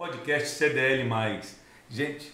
podcast CDL. Gente,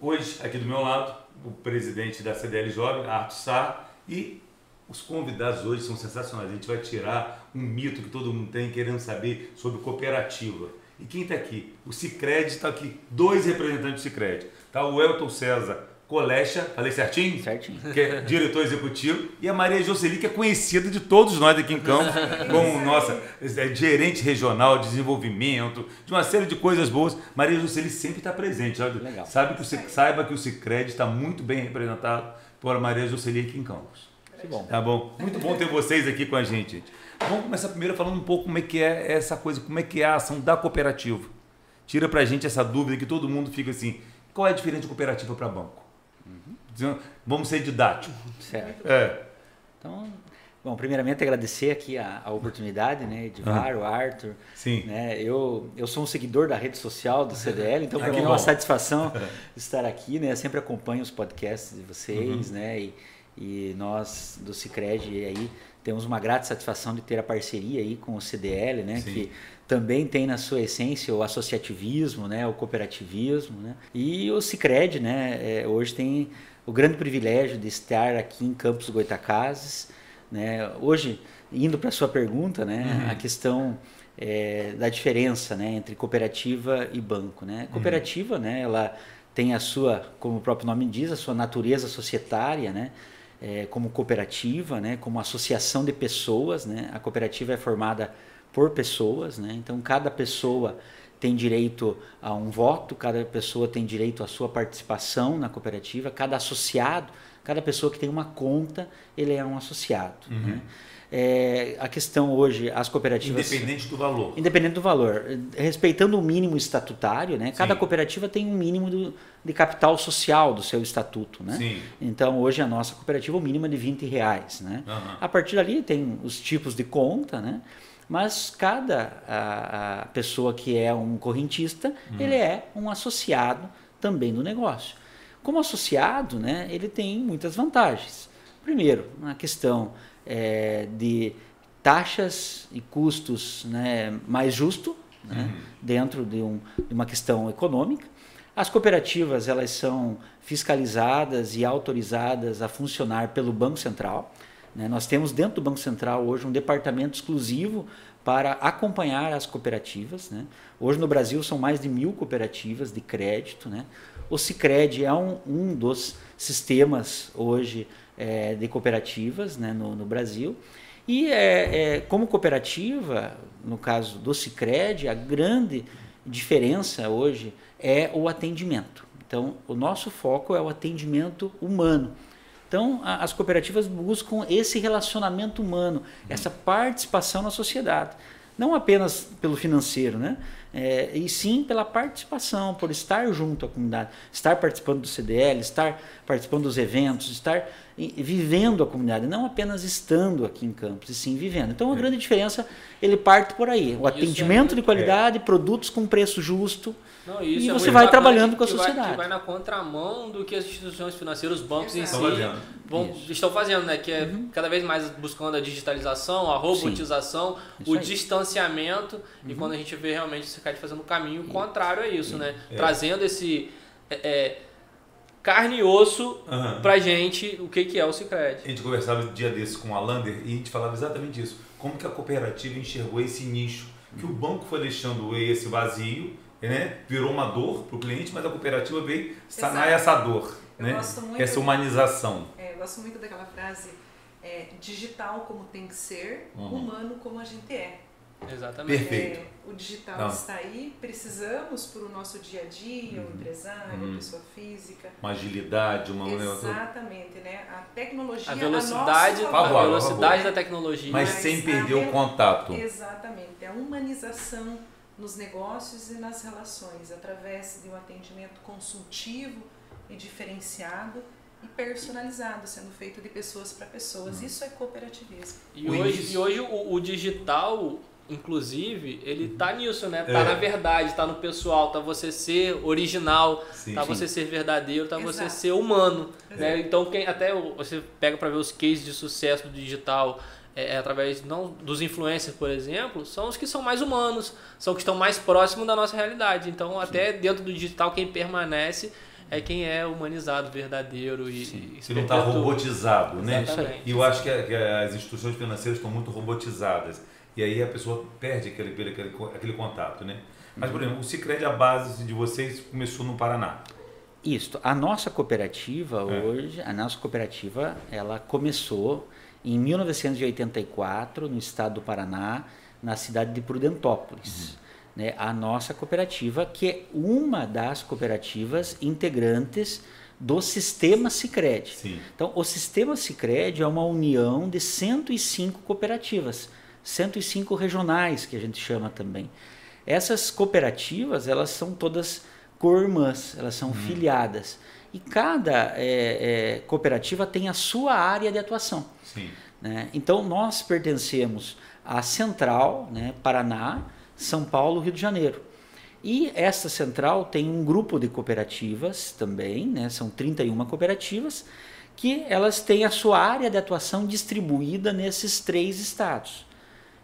hoje aqui do meu lado, o presidente da CDL Jovem, Arthur Sá, e os convidados hoje são sensacionais. A gente vai tirar um mito que todo mundo tem querendo saber sobre cooperativa. E quem está aqui? O Cicred está aqui, dois representantes do Cicred. Tá o Elton César, Colecha, falei certinho? Certinho. Que é diretor executivo, e a Maria Jocely, que é conhecida de todos nós aqui em Campos, como nossa é, gerente regional de desenvolvimento, de uma série de coisas boas. Maria Jocely sempre está presente. Sabe? Legal. Sabe que o, saiba que o Cicred está muito bem representado por Maria Jocely aqui em Campos. Que bom. Tá bom? Muito bom ter vocês aqui com a gente, gente. Vamos começar primeiro falando um pouco como é que é essa coisa, como é que é a ação da cooperativa. Tira pra gente essa dúvida que todo mundo fica assim, qual é a diferença de cooperativa para banco? Vamos ser didáticos. Certo. É. Então, bom, primeiramente agradecer aqui a, a oportunidade, né, Edvar, o Arthur. Sim. Né, eu, eu sou um seguidor da rede social do CDL, então para mim é uma satisfação estar aqui, né? Eu sempre acompanho os podcasts de vocês, Uhum. né? E, e nós do Cicred aí temos uma grata satisfação de ter a parceria aí com o CDL, né? Sim. Que também tem na sua essência o associativismo, né? O cooperativismo, né? E o Cicred, né? é, hoje tem o grande privilégio de estar aqui em Campos Goitacazes, né? Hoje, indo para a sua pergunta, né? Uhum. A questão é, da diferença, né? Entre cooperativa e banco, né? Cooperativa, né? Ela tem a sua, como o próprio nome diz, a sua natureza societária, né? É, como cooperativa, né? Como associação de pessoas, né? A cooperativa é formada por pessoas, né? Então cada pessoa tem direito a um voto, cada pessoa tem direito à sua participação na cooperativa, cada associado, cada pessoa que tem uma conta, ele é um associado. Né? É, a questão hoje, as cooperativas. Independente do valor. Independente do valor, respeitando o mínimo estatutário, né? Cada Sim. cooperativa tem um mínimo do- de capital social do seu estatuto, né? Sim. Então hoje a nossa cooperativa o mínimo é de 20 reais, né? Aham. A partir dali tem os tipos de conta, né? Mas cada a, a pessoa que é um correntista, ele é um associado também do negócio. Como associado, né, ele tem muitas vantagens. Primeiro, a questão é, de taxas e custos né, mais justo, né, dentro de, um, de uma questão econômica. As cooperativas elas são fiscalizadas e autorizadas a funcionar pelo Banco Central. Né? Nós temos dentro do Banco Central hoje um departamento exclusivo para acompanhar as cooperativas. né? Hoje no Brasil são mais de mil cooperativas de crédito. Né? O Cicred é um, um dos sistemas hoje eh, de cooperativas né, no, no Brasil. E é, é, como cooperativa, no caso do Cicred, a grande diferença hoje é o atendimento. Então, o nosso foco é o atendimento humano. Então, a- as cooperativas buscam esse relacionamento humano, essa participação na sociedade. Não apenas pelo financeiro, né? É, e sim pela participação, por estar junto à comunidade, estar participando do CDL, estar participando dos eventos, estar vivendo a comunidade, não apenas estando aqui em Campos, e sim vivendo. Então, a grande diferença, ele parte por aí. O é atendimento muito- de qualidade, produtos com preço justo, Não, E isso é você vai trabalhando com a que vai- sociedade. que vai na contramão do que as instituições financeiras, os bancos em si Estão fazendo. vão, estão fazendo, né? Que é cada vez mais buscando a digitalização, a robotização, o aí. distanciamento. E quando a gente vê realmente o Cicad fazendo o caminho contrário a isso, né? Trazendo esse é, é, carne e osso Aham. pra gente o que, que é o Cicred. A gente conversava um dia desses com o Alander e a gente falava exatamente isso. Como que a cooperativa enxergou esse nicho? Que o banco foi deixando esse vazio, né? virou uma dor para o cliente, mas a cooperativa veio sanar Exato. essa dor. Eu né? gosto muito- Essa humanização. É, eu gosto muito daquela frase é, digital como tem que ser, Uhum. humano como a gente é. Exatamente. Perfeito. É, o digital Não. está aí, precisamos para o nosso dia a dia, o empresário, Uhum. a pessoa física. Uma agilidade, uma. Exatamente, né? A tecnologia, A velocidade, favor, a favor. velocidade da tecnologia. Mas Mas sem a perder o contato. Exatamente, a humanização nos negócios e nas relações, através de um atendimento consultivo e diferenciado, e personalizado, sendo feito de pessoas para pessoas. Isso é cooperativismo. E O hoje, e hoje o, o digital, inclusive, ele tá nisso, né? Tá É. na verdade, tá no pessoal, tá você ser original, Sim, tá sim. você ser verdadeiro, tá você Exato. ser humano. Né? Então quem até você pega para ver os cases de sucesso do digital é, é através não dos influencers, por exemplo, são os que são mais humanos, são os que estão mais próximos da nossa realidade. Então até dentro do digital quem permanece é quem é humanizado, verdadeiro e, e se não está robotizado, né? Exatamente. E eu acho que, a- que as instituições financeiras estão muito robotizadas. E aí a pessoa perde aquele, aquele, aquele, aquele contato, né? Mas, por exemplo, o Cicred, a base de vocês começou no Paraná. Isto, a nossa cooperativa É. hoje, a nossa cooperativa, ela começou em 1984 no estado do Paraná, na cidade de Prudentópolis. Né? A nossa cooperativa, que é uma das cooperativas integrantes do sistema Sicredi. Então, o sistema Sicredi é uma união de 105 cooperativas, 105 regionais que a gente chama também. Essas cooperativas, elas são todas co-irmãs, elas são filiadas. E cada é, é, cooperativa tem a sua área de atuação. Sim. né? Então, nós pertencemos à Central, né, Paraná, São Paulo, Rio de Janeiro. E essa central tem um grupo de cooperativas também, né, são 31 cooperativas, que elas têm a sua área de atuação distribuída nesses três estados.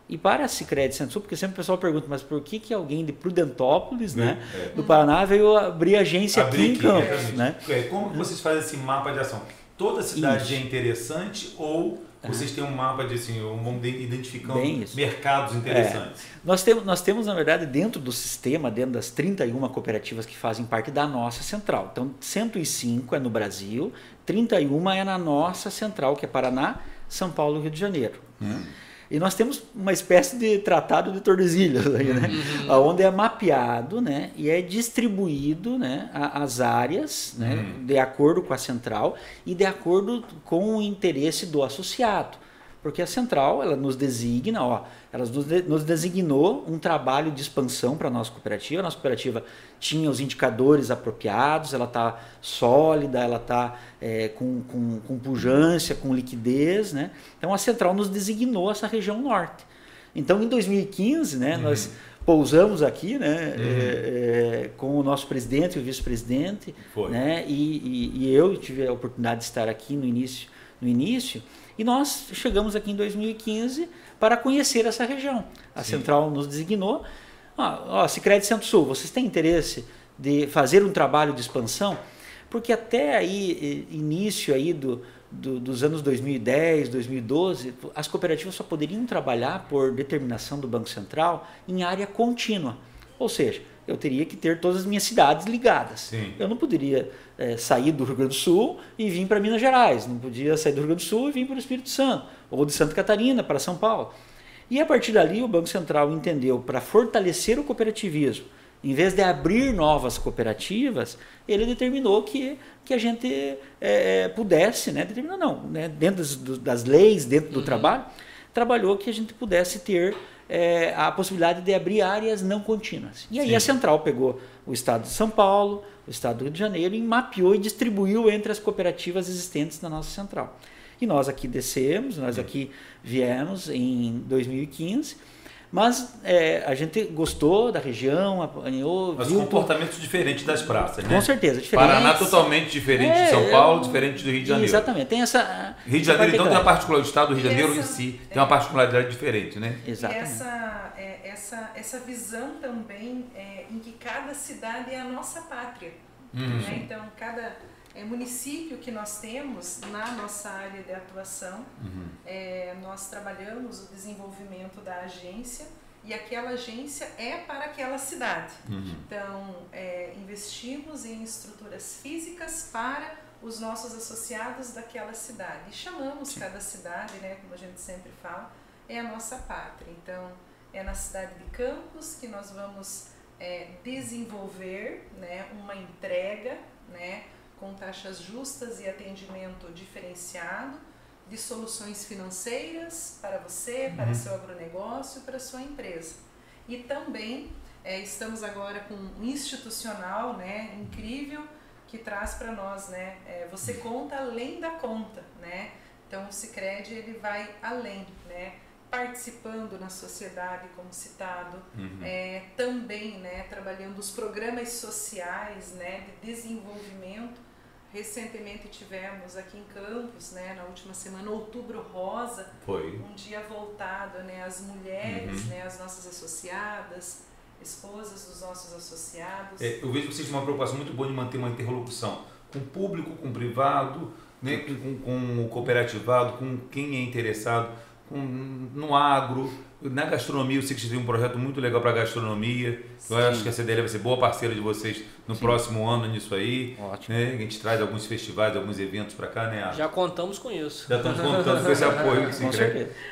E para a Cicred Centro-Sul, porque sempre o pessoal pergunta, mas por que, que alguém de Prudentópolis, né, É. do Paraná, veio abrir agência aqui Abrir em Campos, exatamente. né? É, Como vocês fazem esse mapa de ação? Toda cidade Isso. é interessante ou vocês têm um mapa de assim, vamos de- identificando mercados interessantes? Nós temos, nós temos, na verdade, dentro do sistema, dentro das 31 cooperativas que fazem parte da nossa central. Então, 105 é no Brasil, 31 é na nossa central, que é Paraná, São Paulo e Rio de Janeiro. né? E nós temos uma espécie de tratado de Tordesilhas, aí, né? onde é mapeado né? e é distribuído né? as áreas né? de acordo com a central e de acordo com o interesse do associado. Porque a central, ela nos designa, ó, ela nos, de- nos designou um trabalho de expansão para a nossa cooperativa. A nossa cooperativa tinha os indicadores apropriados, ela está sólida, ela está com, com, com pujança, com liquidez. Né? Então a central nos designou essa região norte. Então em 2015, né, nós pousamos aqui né, é, é, com o nosso presidente e o vice-presidente, né, e, e, e eu tive a oportunidade de estar aqui no início, no início e nós chegamos aqui em 2015 para conhecer essa região. A Sim. central nos designou. Ó, ó, Sicredi Centro-Sul, vocês têm interesse de fazer um trabalho de expansão? Porque até aí, início aí do, do- dos anos 2010, 2012, as cooperativas só poderiam trabalhar por determinação do Banco Central em área contínua. Ou seja, eu teria que ter todas as minhas cidades ligadas. Sim. Eu não poderia eh, sair do Rio Grande do Sul e vir para Minas Gerais. Não podia sair do Rio Grande do Sul e vir para o Espírito Santo. Ou de Santa Catarina para São Paulo. E a partir dali, o Banco Central entendeu para fortalecer o cooperativismo, em vez de abrir novas cooperativas, ele determinou que, que a gente eh, eh, pudesse, né, determinou não, né, dentro das, das leis, dentro do trabalho, trabalhou que a gente pudesse ter eh, a possibilidade de abrir áreas não contínuas. E aí Sim. a central pegou o estado de São Paulo, o estado do Rio de Janeiro e mapeou e distribuiu entre as cooperativas existentes na nossa central. E nós aqui descemos, nós aqui viemos em 2015, mas eh, a gente gostou da região, apanhou, Mas viu comportamentos diferentes das praças, né? com certeza, diferente. Paraná totalmente diferente de É, São Paulo, diferente do Rio de Janeiro. Exatamente, tem essa. Rio de Janeiro, então, tem uma particularidade. o estado do Rio de Janeiro em essa- si tem uma particularidade diferente, né? Exatamente. E essa, é, essa, essa visão também é, em que cada cidade é a nossa pátria. Uhum. né? Então, cada é, município que nós temos na nossa área de atuação, Uhum. é, nós trabalhamos o desenvolvimento da agência e aquela agência é para aquela cidade. Uhum. Então, é, investimos em estruturas físicas para os nossos associados daquela cidade. E chamamos cada cidade, né, como a gente sempre fala, é a nossa pátria. Então, é na cidade de Campos que nós vamos é, desenvolver né, uma entrega né, com taxas justas e atendimento diferenciado de soluções financeiras para você, para seu agronegócio, para sua empresa. E também é, estamos agora com um institucional né, incrível, que traz para nós, né? É, você conta além da conta, né? Então o Sicredi ele vai além, né? Participando na sociedade, como citado, Uhum. é, também, né? Trabalhando os programas sociais, né? De desenvolvimento. Recentemente tivemos aqui em Campos, né? Na última semana, Outubro Rosa, Foi. um dia voltado né, às mulheres, Uhum. né, às nossas associadas, esposas dos nossos associados. É, eu vejo que vocês têm uma preocupação muito boa de manter uma interlocução com o público, com o privado, né, com, com- com o cooperativado, com quem é interessado, com, no agro, na gastronomia. Eu sei que vocês têm um projeto muito legal para a gastronomia. Eu acho que a CDL vai ser boa parceira de vocês no próximo ano nisso aí. Ótimo. Né? A gente traz alguns festivais, alguns eventos para cá, né? Já contamos com isso. Já estamos contando com esse apoio que se.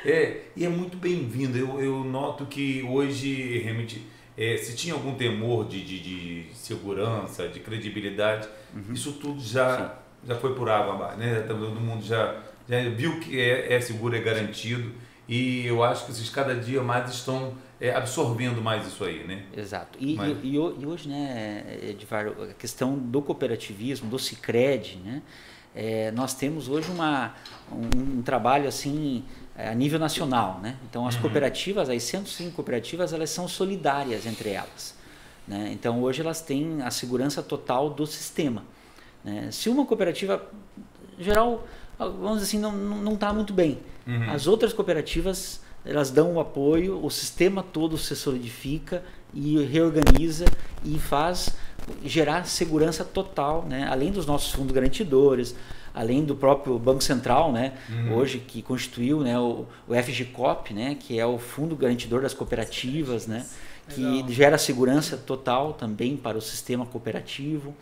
É, e é muito bem-vindo. Eu, eu noto que hoje, realmente, é, se tinha algum temor de, de, de segurança, de credibilidade, isso tudo já, já foi por água abaixo. Né? Todo mundo já, já viu que é, é seguro, é garantido. E eu acho que vocês cada dia mais estão é, absorvendo mais isso aí, né? Exato. E, Mas- e, e ho- hoje, né, Edvar, a questão do cooperativismo, do Cicred, né, é, nós temos hoje uma, um, um trabalho assim é, a nível nacional. Né? Então, as cooperativas, as 105 cooperativas, elas são solidárias entre elas. Né? Então, hoje elas têm a segurança total do sistema. Né? Se uma cooperativa, geral, vamos dizer assim, não está muito bem, Uhum. as outras cooperativas elas dão o apoio, o sistema todo se solidifica e reorganiza e faz gerar segurança total, né? além dos nossos fundos garantidores, além do próprio Banco Central, né? hoje que constituiu né? o, o FGCOP, né? que é o fundo garantidor das cooperativas, né? que Legal. gera segurança total também para o sistema cooperativo.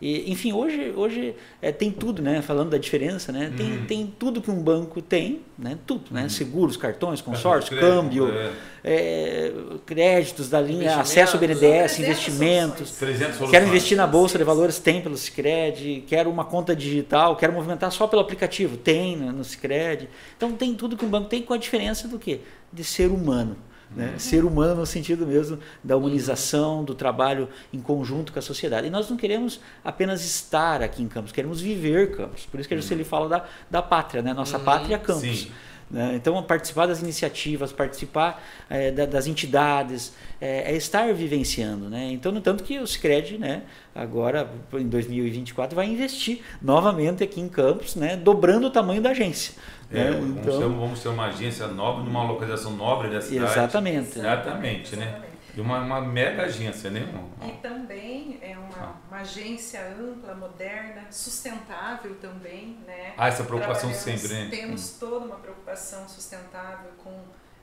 E, enfim, hoje, hoje é, tem tudo, né? Falando da diferença, né? Tem, Uhum. tem tudo que um banco tem, né? Tudo, né? Seguros, cartões, consórcio, Crédito, câmbio, é. é, créditos da linha, acesso ao BNDES, 300 investimentos. 300 soluções. Quero investir na bolsa de valores, tem pelo Sicredi. Quero uma conta digital, quero movimentar só pelo aplicativo, tem né, no Sicredi. Então tem tudo que um banco tem com a diferença do quê? De ser humano. Né? Ser humano no sentido mesmo da humanização, do trabalho em conjunto com a sociedade. E nós não queremos apenas estar aqui em Campos, queremos viver Campos. Por isso que a Juscelie fala da, da pátria, né? Nossa pátria é Campos. Sim. né? Então, participar das iniciativas, participar da- das entidades, eh, é estar vivenciando. Né? Então, no tanto que o Sicredi, né, agora, em 2024, vai investir novamente aqui em Campos, né, dobrando o tamanho da agência. É, né? vamos, ter, vamos ter uma agência nova, numa localização nobre da cidade. Exatamente. Exatamente, né? Exatamente. E uma, uma mega agência, né? E também é uma, uma agência ampla, moderna, sustentável também, né? Ah, essa preocupação sempre, né? Temos toda uma preocupação sustentável com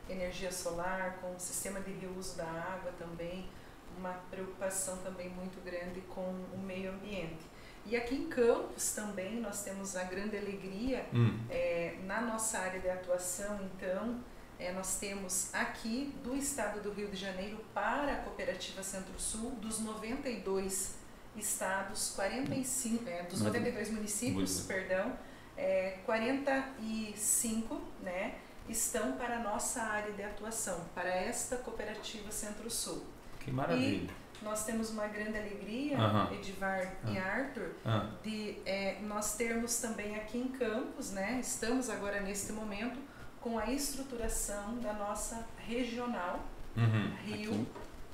energia solar, com o sistema de reuso da água também, uma preocupação também muito grande com o meio ambiente. E aqui em Campos também nós temos a grande alegria Hum, é, na nossa área de atuação, então, é, nós temos aqui do estado do Rio de Janeiro para a Cooperativa Centro-Sul, dos 92 estados, 45, é, dos 92 municípios, Muito. perdão, é, 45 né, estão para a nossa área de atuação, para esta Cooperativa Centro-Sul. que maravilha. Nós temos uma grande alegria, Aham. Edivar e Arthur, Ah, de é, nós termos também aqui em Campos, né? Estamos agora neste momento com a estruturação da nossa regional uhum. Rio,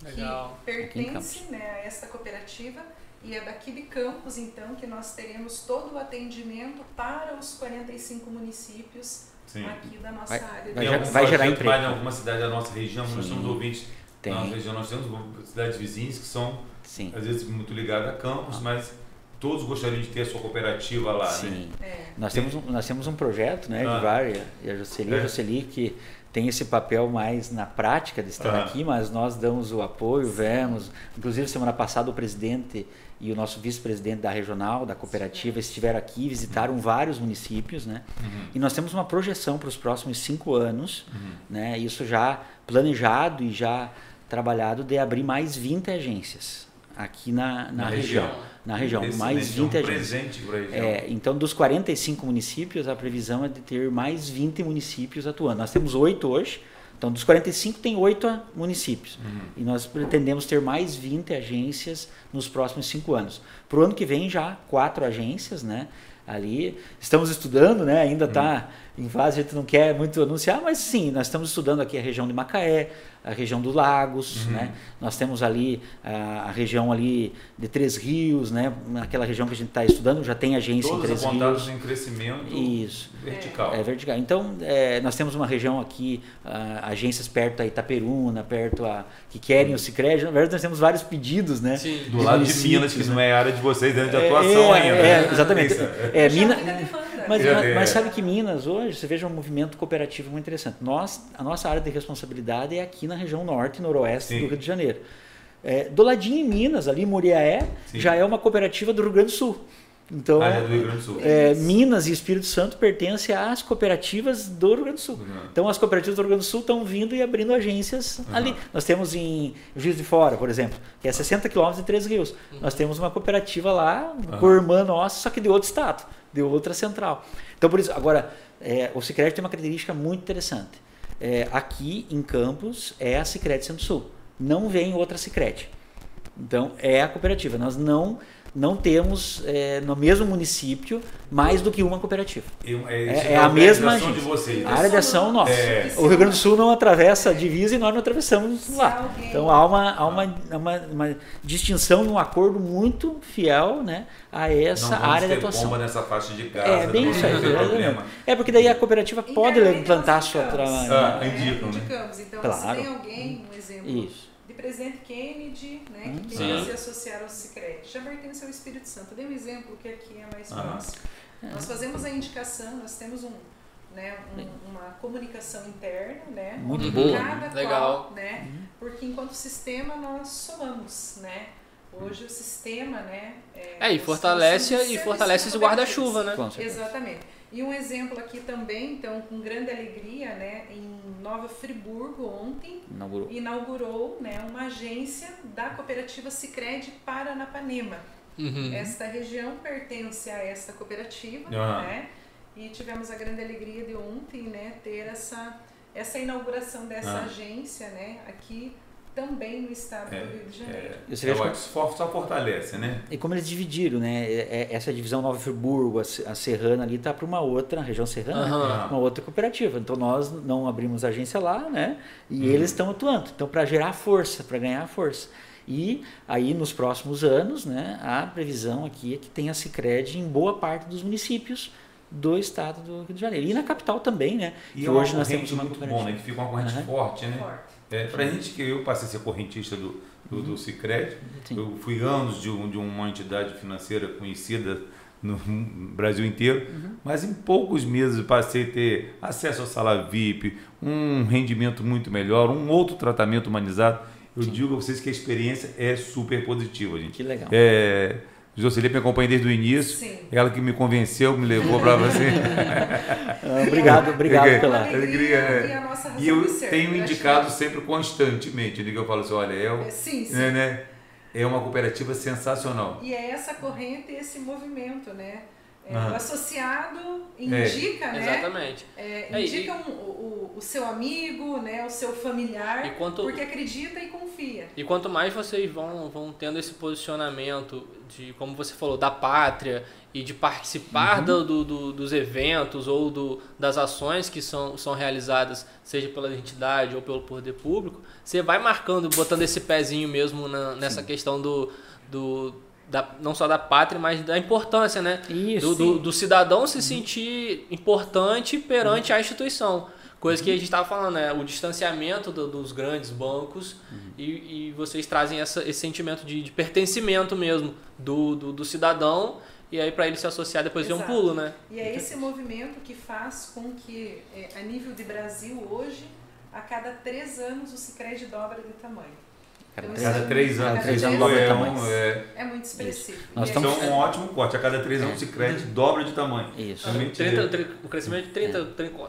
Legal. que Aqui em pertence né, a esta cooperativa e é daqui de Campos então que nós teremos todo o atendimento para os 45 municípios Sim. aqui da nossa Vai- área. vai vai gerar emprego. em alguma cidade da nossa região, nós Sim. temos ouvintes Tem. na região, nós temos cidades vizinhas que são, Sim. às vezes, muito ligadas a campos, mas todos gostariam de ter a sua cooperativa lá, né? Sim. É, Nós temos, um, nós temos um projeto, né, Ah. Edvar e a- e a Jocely, É. a Jocely que tem esse papel mais na prática de estar Ah. aqui, mas nós damos o apoio, vemos. Inclusive, semana passada, o presidente e o nosso vice-presidente da regional, da cooperativa, estiveram aqui, visitaram vários municípios, né? Uhum. E nós temos uma projeção para os próximos cinco anos, Uhum. né? Isso já planejado e já trabalhado de abrir mais 20 agências aqui na, na, região. Na região, Excelente, mais 20 é um agências. região. É, então, dos 45 municípios, a previsão é de ter mais 20 municípios atuando. Nós temos oito hoje, Então, dos 45 tem oito municípios. E nós pretendemos ter mais 20 agências nos próximos cinco anos. Para o ano que vem já quatro agências, né? Ali estamos estudando, né? Ainda está em fase, a gente não quer muito anunciar, mas sim, nós estamos estudando aqui a região de Macaé, a região do Lagos, Uhum. né? Nós temos ali a, a região ali de Três Rios, né? Naquela região que a gente está estudando, já tem agência em Todos Três apontados Rios. em crescimento Isso. vertical. É vertical. Então, é, nós temos uma região aqui, ah, agências perto da Itaperuna, perto a, que querem o Cicred. Na verdade, nós temos vários pedidos, né? Sim. Do lado de Minas, que né? não é área de vocês, dentro de É, atuação é, ainda. é, né? exatamente. É, Já Mina- muita demanda. mas, É, mas- é. mas sabe que Minas hoje, você veja um movimento cooperativo muito interessante. Nós, a nossa área de responsabilidade é aqui na região norte e noroeste Sim. do Rio de Janeiro. É, do ladinho em Minas, ali em Muriaé, Sim. já é uma cooperativa do Rio Grande do Sul. Então, Área do Rio Grande do Sul. é, Minas e Espírito Santo pertencem às cooperativas do Rio Grande do Sul. Uhum. Então as cooperativas do Rio Grande do Sul estão vindo e abrindo agências ali. Nós temos em Juiz de Fora, por exemplo, que é 60 quilômetros de Três Rios. Nós temos uma cooperativa lá, por irmã nossa, só que de outro estado, de outra central. Então por isso, agora, é, o Sicredi tem uma característica muito interessante. É, aqui em Campos é a Sicredi Centro-Sul. Não vem outra Sicredi. Então é a cooperativa. Nós não não temos é, no mesmo município mais do que uma cooperativa. Eu- É, isso é a a mesma organização de vocês. A área de ação nossa. É. O Rio Grande do Sul não atravessa a divisa e nós não atravessamos Se lá. alguém- Então há uma, há uma, uma, uma distinção e um acordo muito fiel né, a essa área de atuação. bomba nessa faixa de Gaza, É bem não isso aí. É porque daí a cooperativa pode Internamente implantar a sua. Tra... Ah, indicam, né? Indicamos. Então, Claro. se tem alguém, um exemplo, Isso. De Presidente Kennedy, né, Hum, que queira se associar ao Sicredi, já pertence ao Espírito Santo. Dei um exemplo que aqui é mais Aham. próximo. Nós fazemos a indicação, nós temos um, né, um- uma comunicação interna, né, Muito boa, cada? Legal. qual, né, porque enquanto sistema nós somamos, né. Hoje o sistema, né, É, e nós fortalece, somos e fortalece serviço guarda-chuva, né? Exatamente. E um exemplo aqui também, então, com grande alegria, né, em Nova Friburgo ontem Inaugurou. inaugurou, né, uma agência da cooperativa Sicredi Paranapanema. Uhum. Esta região pertence a esta cooperativa, Ah. né? E tivemos a grande alegria de ontem, né, ter essa essa inauguração dessa Ah. agência, né, aqui também no estado É, do Rio de Janeiro. E você É, veja é, só, só fortalece, né? E como eles dividiram, né? é- é- Essa divisão Nova Friburgo, a Se- a Serrana ali está para uma outra, a região serrana, né? Aham. uma outra cooperativa. Então nós não abrimos agência lá, né? E Uhum. eles estão atuando. Então para gerar força, para ganhar força. E aí nos próximos anos, né? A previsão aqui é que tenha Sicredi em boa parte dos municípios do estado do Rio de Janeiro. E na capital também, né? E que é hoje nós temos uma muito bom, né? Que fica uma corrente Aham. forte, né? Forte. É, pra gente que eu passei a ser correntista do, do, do Cicred, Sim. eu fui anos de, um, de uma entidade financeira conhecida no Brasil inteiro, mas em poucos meses passei a ter acesso à sala VIP, um rendimento muito melhor, um outro tratamento humanizado. Eu digo a vocês que a experiência é super positiva, gente. Que legal. É, Jocely me acompanha desde o início, Sim. ela que me convenceu, me levou para você. Ah, obrigado, obrigado pela. Alegria Alegria, e a nossa razão E eu tenho indicado sempre constantemente, né, que eu falo assim, olha, é, o- É, Sim, sim. né, né, é uma cooperativa sensacional. E é essa corrente, esse movimento, né? É, Aham. O associado indica, né? Exatamente. É, É, e- indica um- o, o- seu amigo, né? O seu familiar, E quanto- porque acredita e confia. E quanto mais vocês vão, vão tendo esse posicionamento de, como você falou, da pátria e de participar do, do- do- dos eventos ou do, das ações que são, são realizadas, seja pela entidade ou pelo poder público, você vai marcando, botando esse pezinho mesmo na- nessa questão do, do da, não só da pátria, mas da importância, né? Isso. do, do, do cidadão se sentir importante perante a instituição. Coisa que a gente estava falando, né? O distanciamento do- dos grandes bancos e, e vocês trazem essa, esse sentimento de, de pertencimento mesmo do, do, do cidadão e aí para ele se associar depois vem um pulo, né? E é esse movimento que faz com que, é, a nível de Brasil hoje, a cada três anos o Cicred dobra de tamanho. Cada três Cada é três anos, cada três anos dobra de é, tamanho. é, É muito expressivo. Nós estamos- então é um ótimo corte. A cada três anos o Cicred dobra de tamanho. Isso. 30, é- tri- o crescimento de 30,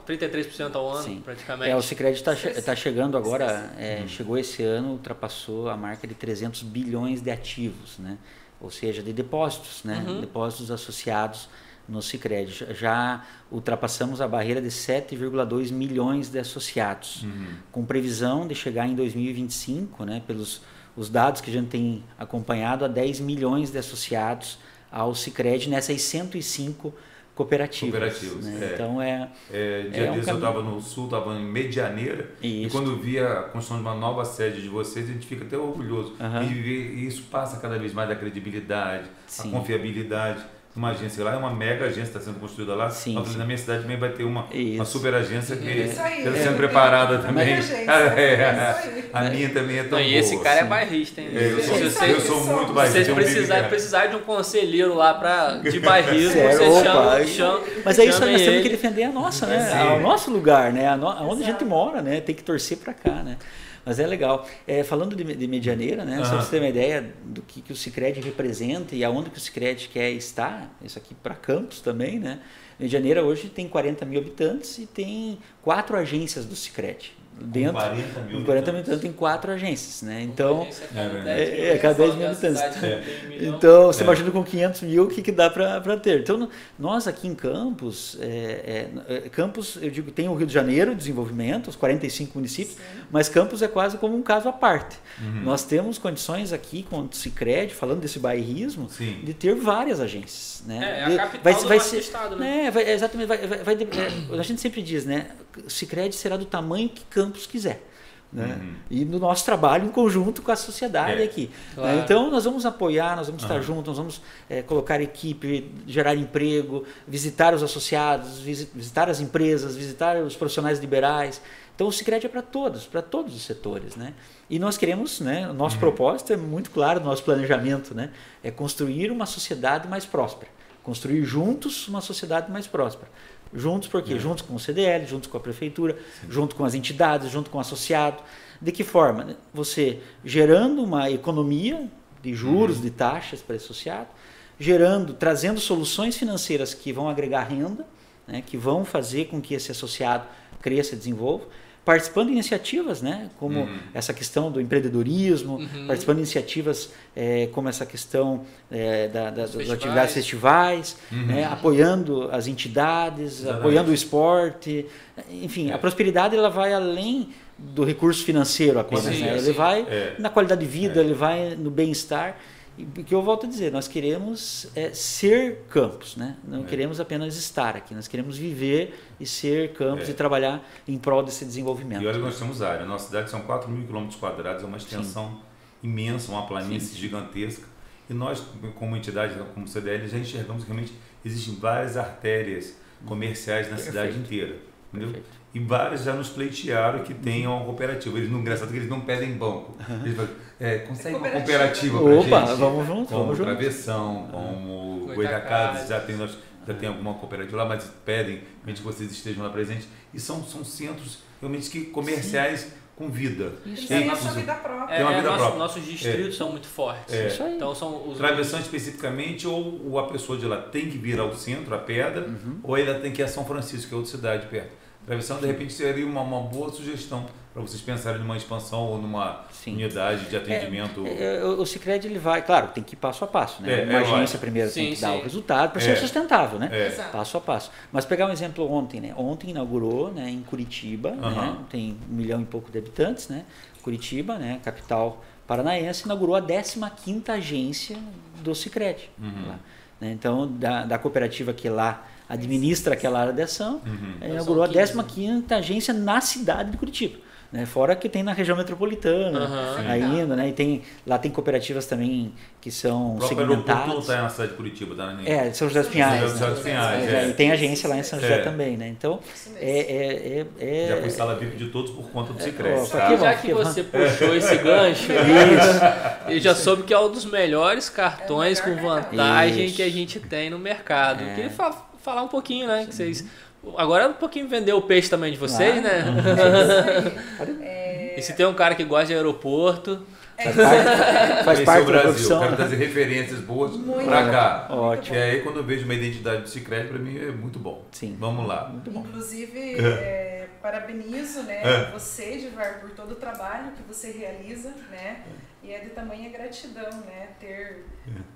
33% ao ano, Sim. praticamente. É, o Sicredi está tá chegando agora, é, chegou esse ano, ultrapassou a marca de 300 bilhões de ativos, né? Ou seja, de depósitos, né? Uhum. Depósitos associados no Cicred. Já ultrapassamos a barreira de 7,2 milhões de associados, Uhum. com previsão de chegar em 2025, né, pelos os dados que a gente tem acompanhado, a 10 milhões de associados ao Cicred nessas 105 cooperativas. Cooperativas, né? é. Então é É, dia É um eu estava no sul, estava em Medianeira, e Isso. quando via a construção de uma nova sede de vocês, a gente fica até orgulhoso. Aham. E, e isso passa cada vez mais da credibilidade, Sim. a confiabilidade. Uma agência lá é uma mega agência que está sendo construída lá. Sim, falei, sim. na minha cidade também vai ter uma, uma super agência que está É. sendo preparada Uma também. É, aí. a minha também é tão Não, e esse boa. cara é Sim. bairrista, hein? É, eu, sou, eu sou muito bairrista. vocês precisarem precisar de um conselheiro lá pra, de bairrismo, vocês chamam, chamam, Mas é isso nós temos que defender a nossa, né? O nosso lugar, né? A no- Onde a gente mora, né? Tem que torcer para cá, né? Mas é legal. É, falando de, de Medianeira, né? Só Aham. para você ter uma ideia do que, que o Cicred representa e aonde que o Cicred quer estar, isso aqui para Campos também, né? Medianeira hoje tem 40 mil habitantes e tem quatro agências do Cicred. Dentro, 40 mil com 40 mil habitantes. tem quatro agências, né? Então, É verdade. É, é, cada 10 mil habitantes. É. então, você É. imagina com 500 mil o que, que dá para ter. Então, nós aqui em Campos, é, é, é, Campos, eu digo, tem o Rio de Janeiro, desenvolvimento, os 45 municípios, mas Campos é quase como um caso à parte. Uhum. Nós temos condições aqui com o Cicred, falando desse bairrismo, Sim. de ter várias agências. Né? É, é a capital do nosso estado, né? É, vai- é, exatamente. Vai, vai- vai é, a gente sempre diz, né? O Cicred será do tamanho que Campos quiser. Né? Uhum. E no nosso trabalho em conjunto com a sociedade É. aqui. Claro. né? Então nós vamos apoiar, nós vamos estar Aham. juntos, nós vamos é, colocar equipe, gerar emprego, visitar os associados, visi- visitar as empresas, visitar os profissionais liberais. Então o Cicred é para todos, para todos os setores, né? E nós queremos, né? O nosso propósito é muito claro, nosso planejamento, né? É construir uma sociedade mais próspera, construir juntos uma sociedade mais próspera. Juntos por quê? É. Juntos com o CDL, juntos com a prefeitura, junto com as entidades, junto com o associado. De que forma? Você gerando uma economia de juros, de taxas para esse associado, gerando, trazendo soluções financeiras que vão agregar renda, né, que vão fazer com que esse associado cresça e desenvolva, participando de iniciativas, né, como Uhum. essa questão do empreendedorismo, Uhum. participando de iniciativas eh, como essa questão eh, da- da- das festivais. atividades festivais, Uhum. né, apoiando as entidades, Exatamente. apoiando o esporte, enfim, É. a prosperidade ela vai além do recurso financeiro apenas, Sim, né? sim. ele vai É. na qualidade de vida, É. ele vai no bem-estar. E o que eu volto a dizer, nós queremos é, ser campos, né? não É. queremos apenas estar aqui, nós queremos viver e ser campos É. e trabalhar em prol desse E desenvolvimento. olha que nós temos área. Nossa cidade são 4 mil quilômetros quadrados, é uma extensão imensa, uma planície gigantesca. E nós, como entidade, como CDL, já enxergamos que realmente existem várias artérias comerciais na cidade inteira. E vários já nos pleitearam que tenham uma cooperativa. Eles não, engraçado que eles não pedem banco. Eles falam, é, consegue uma Cooperativa. cooperativa pra Opa, gente? vamos juntos, Como vamos. Travessão, como Goitacazes. Já tem, nós, já tem alguma cooperativa lá, mas pedem realmente que vocês estejam lá presentes. E são, são centros realmente que comerciais com vida. Eles Isso. têm Tem a sua vida própria. É, Tem uma é, vida nosso- própria. nossos distritos são muito fortes. É. Isso aí. Então são os Travessão especificamente, ou, a pessoa de lá tem que vir ao centro, a pedra, ou ela tem que ir a São Francisco, que é outra cidade perto. Travessão, de repente, seria uma, uma boa sugestão para vocês pensarem numa expansão ou numa Sim. unidade de atendimento. É, é, o Cicred ele vai, claro, tem que ir passo a passo, né? É, Uma é, agência lógico. primeiro tem Sim, que dar o resultado para É. ser sustentável, né? É. Exato. Passo a passo. Mas pegar um exemplo ontem, né? Ontem inaugurou, né, em Curitiba, né? Aham. Tem um milhão e pouco de habitantes, né? Curitiba, né, capital paranaense, inaugurou a 15ª agência do Cicred. Uhum. lá, né? Então, da, da cooperativa que lá administra aquela área de ação, Uhum. eh, inaugurou a São 15, 15ª agência na cidade de Curitiba. Né? Fora que tem na região metropolitana. Sim. ainda, né? E tem, lá tem cooperativas também que são O próprio aeroporto não segmentadas. está na cidade de Curitiba, tá? né? É, São José dos Pinhais. São José dos? Pinhais, É, é. E tem agência lá em São José É. também, né? Então, Isso é, é, é, é- Já foi sala VIP de todos por conta do É, Cicred. ó, tá? que já que que você puxou esse gancho, Isso. eu já soube que é um dos melhores cartões É o com melhor vantagem Isso. que a gente tem no mercado. É. Fa- falar um pouquinho, né? Que vocês. Agora é um pouquinho vender o peixe também de vocês, Claro. né? É, E se tem um cara que gosta de aeroporto, Faz parte, faz é parte o da Brasil, quero trazer referências boas para cá. Ótimo. E aí, quando eu vejo uma identidade do Cicred, para mim é muito bom. Sim. Vamos lá. Muito bom. Inclusive, é, parabenizo né, É. você, Edivar, por todo o trabalho que você realiza, né? E é de tamanha gratidão, né? Ter,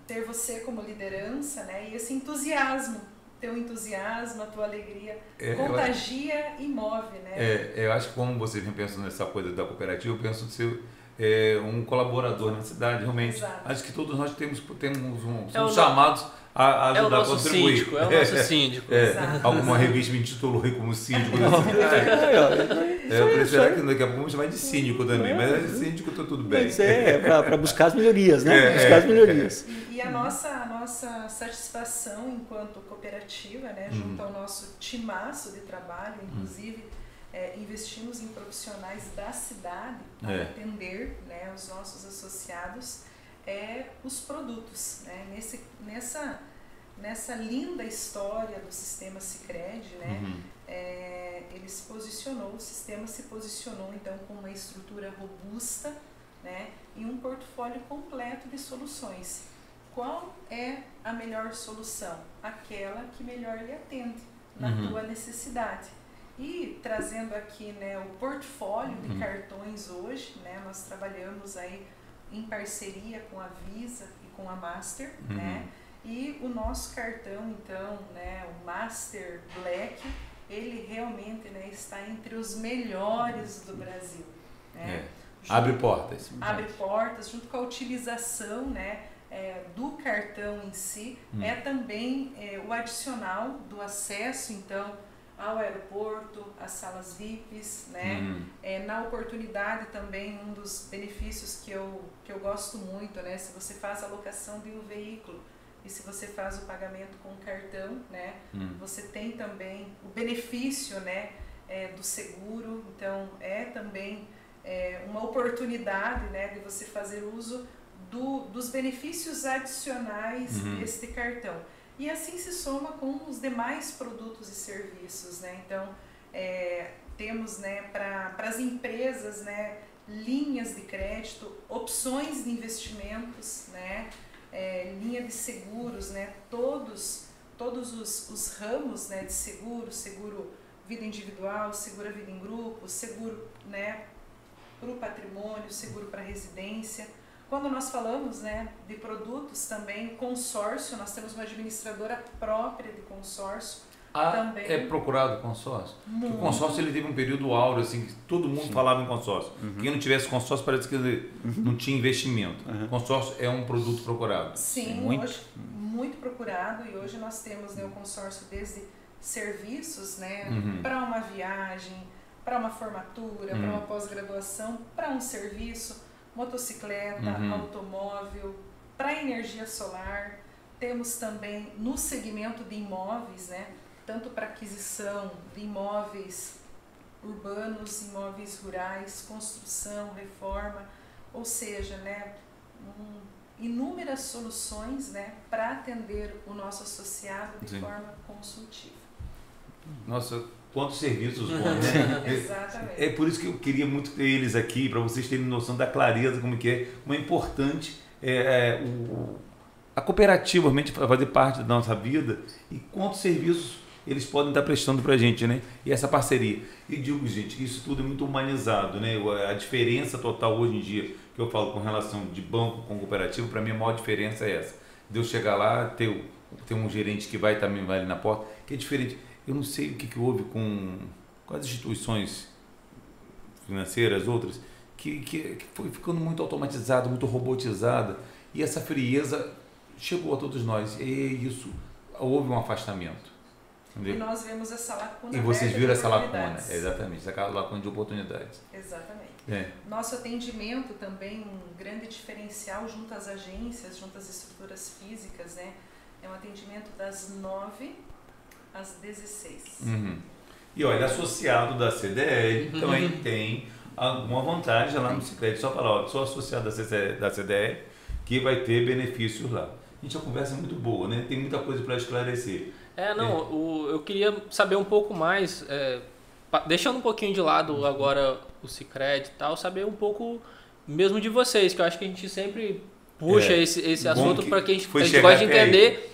ter você como liderança, né? E esse entusiasmo teu entusiasmo, a tua alegria É, contagia e move, né? É, eu acho que como você vem pensando nessa coisa da cooperativa, eu penso de ser é, um colaborador na cidade, realmente. Exato. Acho que todos nós temos, temos um, É somos no- chamados a, a É o ajudar a nosso contribuir. síndico, é o nosso síndico. É, alguma revista me intitulou aí como síndico. É, eu falei, será que daqui a pouco vamos chamar de síndico também? Mas é síndico, tá tudo bem. Mas é, para buscar as melhorias, né? É, buscar as é, melhorias. E, e a nossa, a nossa satisfação enquanto cooperativa, né, junto Uhum. ao nosso timaço de trabalho, inclusive é, investimos em profissionais da cidade para É. atender né, os nossos associados, é, os produtos. Né, nesse, nessa, nessa linda história do sistema Sicredi, né, Uhum. é, ele se posicionou, o sistema se posicionou então com uma estrutura robusta né, e um portfólio completo de soluções. Qual é a melhor solução? Aquela que melhor lhe atende na Uhum. tua necessidade. E trazendo aqui né, o portfólio de Uhum. cartões hoje, né, nós trabalhamos aí em parceria com a Visa e com a Master, Uhum. né? E o nosso cartão, então, né, o Master Black, ele realmente né, está entre os melhores do Brasil. Né? É. Abre portas. Abre portas, junto com a utilização né, é, do cartão em si, Hum. é também é, o adicional do acesso, então, ao aeroporto, às salas VIPs, né? Uhum. É, na oportunidade também, um dos benefícios que eu, que eu gosto muito, né? Se você faz a locação de um veículo e se você faz o pagamento com cartão, né? Uhum. Você tem também o benefício, né? é, do seguro. Então, é também é, uma oportunidade, né? De você fazer uso do, dos benefícios adicionais Uhum. deste cartão. E assim se soma com os demais produtos e serviços, né? Então, é, temos né, para as empresas né, linhas de crédito, opções de investimentos, né, é, linha de seguros, né, todos, todos os, os ramos né, de seguro, seguro vida individual, seguro vida em grupo, seguro né, para o patrimônio, seguro para residência. Quando nós falamos né, de produtos também, consórcio, nós temos uma administradora própria de consórcio, Ah, Também. é procurado o consórcio? Muito o consórcio ele teve um período áureo, assim, que todo mundo falava em consórcio. Uhum. Quem não tivesse consórcio parece que ele não tinha investimento. Uhum. Consórcio é um produto procurado. Sim, Muito. hoje muito procurado e hoje nós temos né, o consórcio desde serviços né, Uhum. para uma viagem, para uma formatura, para Uhum. uma pós-graduação, para um serviço, motocicleta, Uhum. automóvel, para energia solar. Temos também no segmento de imóveis, né, tanto para aquisição de imóveis urbanos, imóveis rurais, construção, reforma, ou seja, né, um, inúmeras soluções né, para atender o nosso associado de Sim. forma consultiva. Nossa, quantos serviços bons, né? Exatamente. É por isso que eu queria muito ter eles aqui, para vocês terem noção da clareza, como que é, como é importante é, é, o, a cooperativa realmente fazer parte da nossa vida e quantos serviços eles podem estar prestando para a gente, né? E essa parceria. E digo, gente, que isso tudo é muito humanizado, né? A diferença total hoje em dia, que eu falo com relação de banco com cooperativo, para mim a maior diferença é essa. De eu chegar lá, ter, ter um gerente que vai também vai ali na porta, que é diferente. Eu não sei o que, que houve com, com as instituições financeiras, outras, que, que, que foi ficando muito automatizada, muito robotizada, e essa frieza chegou a todos nós. E isso, houve um afastamento. E Entendeu? nós vemos essa lacuna. E vocês viram essa lacuna, exatamente, essa lacuna de oportunidades. Exatamente. É. Nosso atendimento também um grande diferencial junto às agências, junto às estruturas físicas, né? É um atendimento das 9 às 16. Uhum. E olha, associado da CDL Uhum. também tem alguma vantagem lá no Cicred. Só falar, ó, sou associado da CDL que vai ter benefícios lá. Gente, a conversa é muito boa, né? Tem muita coisa para esclarecer. É, não, o, eu queria saber um pouco mais, é, pa- deixando um pouquinho de lado agora o Cicred e tal, saber um pouco mesmo de vocês, que eu acho que a gente sempre puxa É, esse, esse assunto para que a gente, a gente gosta de até aí. entender.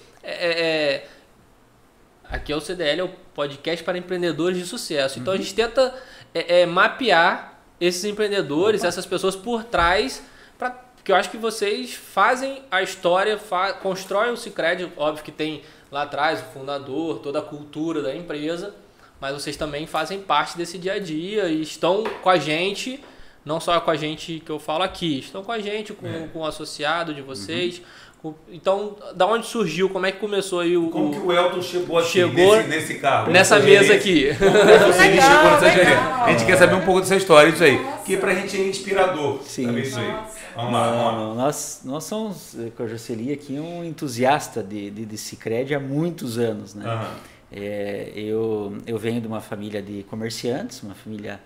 Aqui é o CDL, é o podcast para empreendedores de sucesso. Então a Uhum. gente tenta é, é, mapear esses empreendedores, essas pessoas por trás, pra, porque eu acho que vocês fazem a história, fa, constroem o Cicred, óbvio que tem lá atrás, o fundador, toda a cultura da empresa, mas vocês também fazem parte desse dia a dia e estão com a gente, não só com a gente que eu falo aqui, estão com a gente, com, É. com o associado de vocês. com- então, da onde surgiu? Como é que começou aí o. Como que o Elton chegou aqui Chegou nesse, nesse carro? nessa mesa aqui. Como Legal, chegou nessa legal. A gente quer saber um pouco dessa história, isso aí. Nossa. Que pra gente é inspirador. Sim. Saber isso aí. Nossa. Vamos lá, vamos lá. Não, nós, nós somos, eh, com a Jocely aqui, um entusiasta de, de, de Cicred há muitos anos. Né? Aham. É, eu, eu venho de uma família de comerciantes, uma família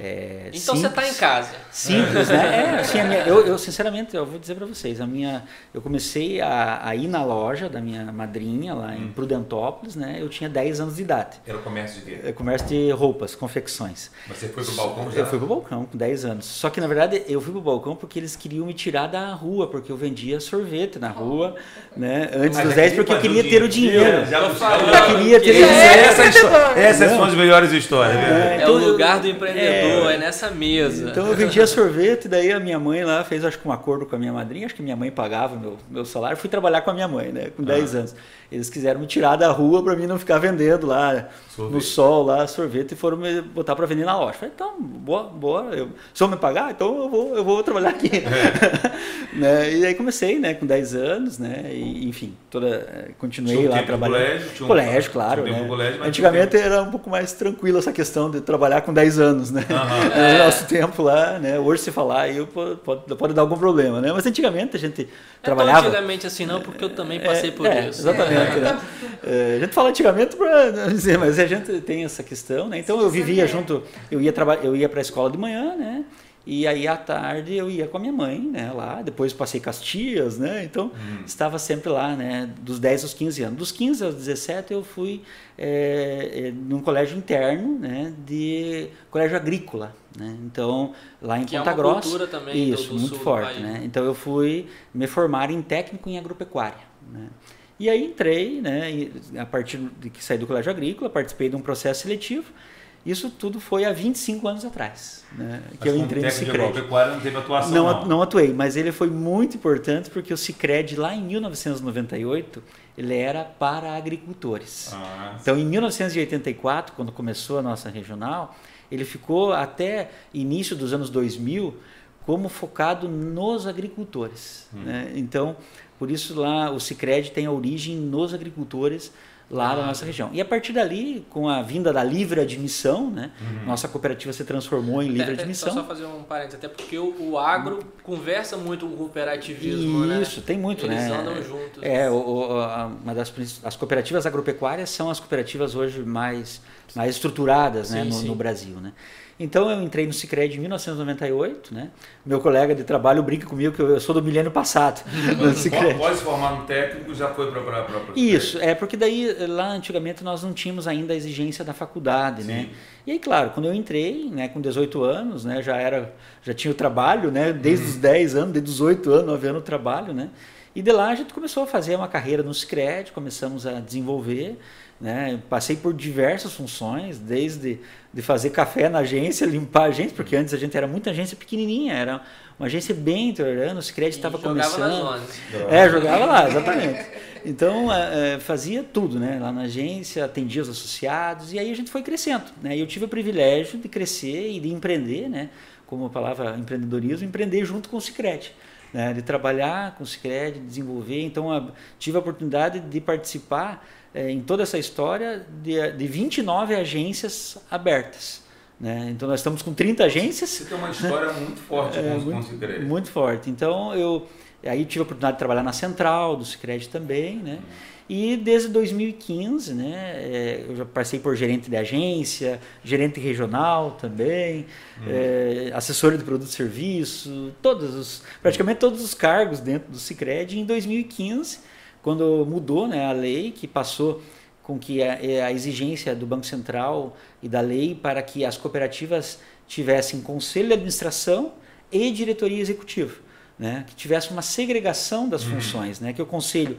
é, Então você está em simples. casa. Simples, né? É, assim, a minha- eu, eu, sinceramente, eu vou dizer para vocês, a minha, eu comecei a, a ir na loja da minha madrinha lá Hum. em Prudentópolis, né? Eu tinha 10 anos de idade. Era o comércio de quê? É comércio de roupas, confecções. Você foi pro balcão já? Eu fui pro balcão com 10 anos. Só que na verdade eu fui pro balcão porque eles queriam me tirar da rua, porque eu vendia sorvete na rua, né? Antes Mas dos já 10, queria porque eu queria ter o dinheiro. Já, Eu queria ter dinheiro. é Essa, é a histó- essas são as melhores histórias. né? É, Então, o eu- lugar do empreendedor, é, nessa mesa. Então eu vendia sorvete, daí a minha mãe lá fez acho que um acordo com a minha madrinha, acho que minha mãe pagava meu, meu salário, fui trabalhar com a minha mãe, né, com 10 anos. Eles quiseram me tirar da rua para mim não ficar vendendo lá Sorvete. no sol lá sorvete e foram me botar para vender na loja. Falei, então, boa, boa, eu, se eu me pagar, então eu vou, eu vou trabalhar aqui. né? E aí comecei, né, com 10 anos, né, e, enfim, toda, eh, continuei Tinha um lá trabalhando. colégio, tinha um- colégio, claro, tinha um tempo né? colégio, mas Antigamente tinha era um pouco mais tranquilo essa questão de trabalhar com 10 anos, né? No nosso tempo lá, né? Hoje se falar aí pode, pode, pode dar algum problema, né? Mas antigamente a gente É tão trabalhava. antigamente assim não, porque eu também passei por É, isso. Exatamente. Né? É, a gente fala antigamente para não dizer, mas a gente tem essa questão, né? Então eu vivia junto, eu ia trabalhar, eu ia para a escola de manhã, né? E aí à tarde eu ia com a minha mãe, né, lá, depois passei Castias, né? Então Hum. estava sempre lá, né, dos 10 aos 15 anos. Dos 15 aos 17 eu fui é, é, num colégio interno, né, de colégio agrícola, né? Então, lá em Que é Ponta uma Grossa. cultura também Isso, do muito sul do forte, país. né? Então eu fui me formar em técnico em agropecuária, né? E aí entrei, né, a partir de que saí do colégio agrícola, participei de um processo seletivo. Isso tudo foi há 25 anos atrás, né, que Mas eu como entrei no Sicredi. não teve atuação, Não, não. não atuei, mas ele foi muito importante porque o Sicredi lá em 1998, ele era para agricultores. Ah, Então, em 1984, quando começou a nossa regional, ele ficou até início dos anos 2000 como focado nos agricultores. né? Então, por isso lá o Sicredi tem a origem nos agricultores lá da Ah, nossa região. E a partir dali, com a vinda da livre admissão, né, Uhum. nossa cooperativa se transformou em livre É, é, admissão. Só, só fazer um parênteses, até porque o, o agro conversa muito com o cooperativismo, né? Isso, tem muito, Eles né? andam juntos. É, o, o- a- uma das as cooperativas agropecuárias são as cooperativas hoje mais, mais estruturadas né, Sim, no, sim. no Brasil, né? Então eu entrei no Sicredi em 1998, né? Meu colega de trabalho brinca comigo que eu sou do milênio passado no Sicredi. Pode se formar um técnico já foi para para Isso, é porque daí lá antigamente nós não tínhamos ainda a exigência da faculdade, né? E aí, claro, quando eu entrei, né, com 18 anos, né, já era, já tinha o trabalho, né, desde os 10 anos, desde os 8 anos, 9 anos o trabalho, né? E de lá a gente começou a fazer uma carreira no Sicredi, começamos a desenvolver, né? Passei por diversas funções, desde de fazer café na agência, limpar a agência, porque antes a gente era muita agência pequenininha, era uma agência bem interiorana, o Sicredi E estava jogava começando. É, jogava lá, exatamente. Então, é, é, fazia tudo, né? Lá na agência, atendia os associados, e aí a gente foi crescendo, né? E eu tive o privilégio de crescer e de empreender, né? Como a palavra empreendedorismo, empreender junto com o Sicredi. Né, de trabalhar com o Sicredi, desenvolver. Então, a, tive a oportunidade de participar é, em toda essa história de, de 29 agências abertas. Né? Então, nós estamos com 30 agências. Você tem uma história muito forte É, com, com o muito, Sicredi. muito forte. Então eu aí tive a oportunidade de trabalhar na central do Sicredi também, né? E desde 2015, né, é, eu já passei por gerente de agência, gerente regional também, é, assessor de produto e serviço, todos os, praticamente todos os cargos dentro do Sicredi. Em 2015, quando mudou né, a lei que passou com que a, a exigência do Banco Central e da lei para que as cooperativas tivessem conselho de administração e diretoria executiva, né? que tivesse uma segregação das funções, né? que o conselho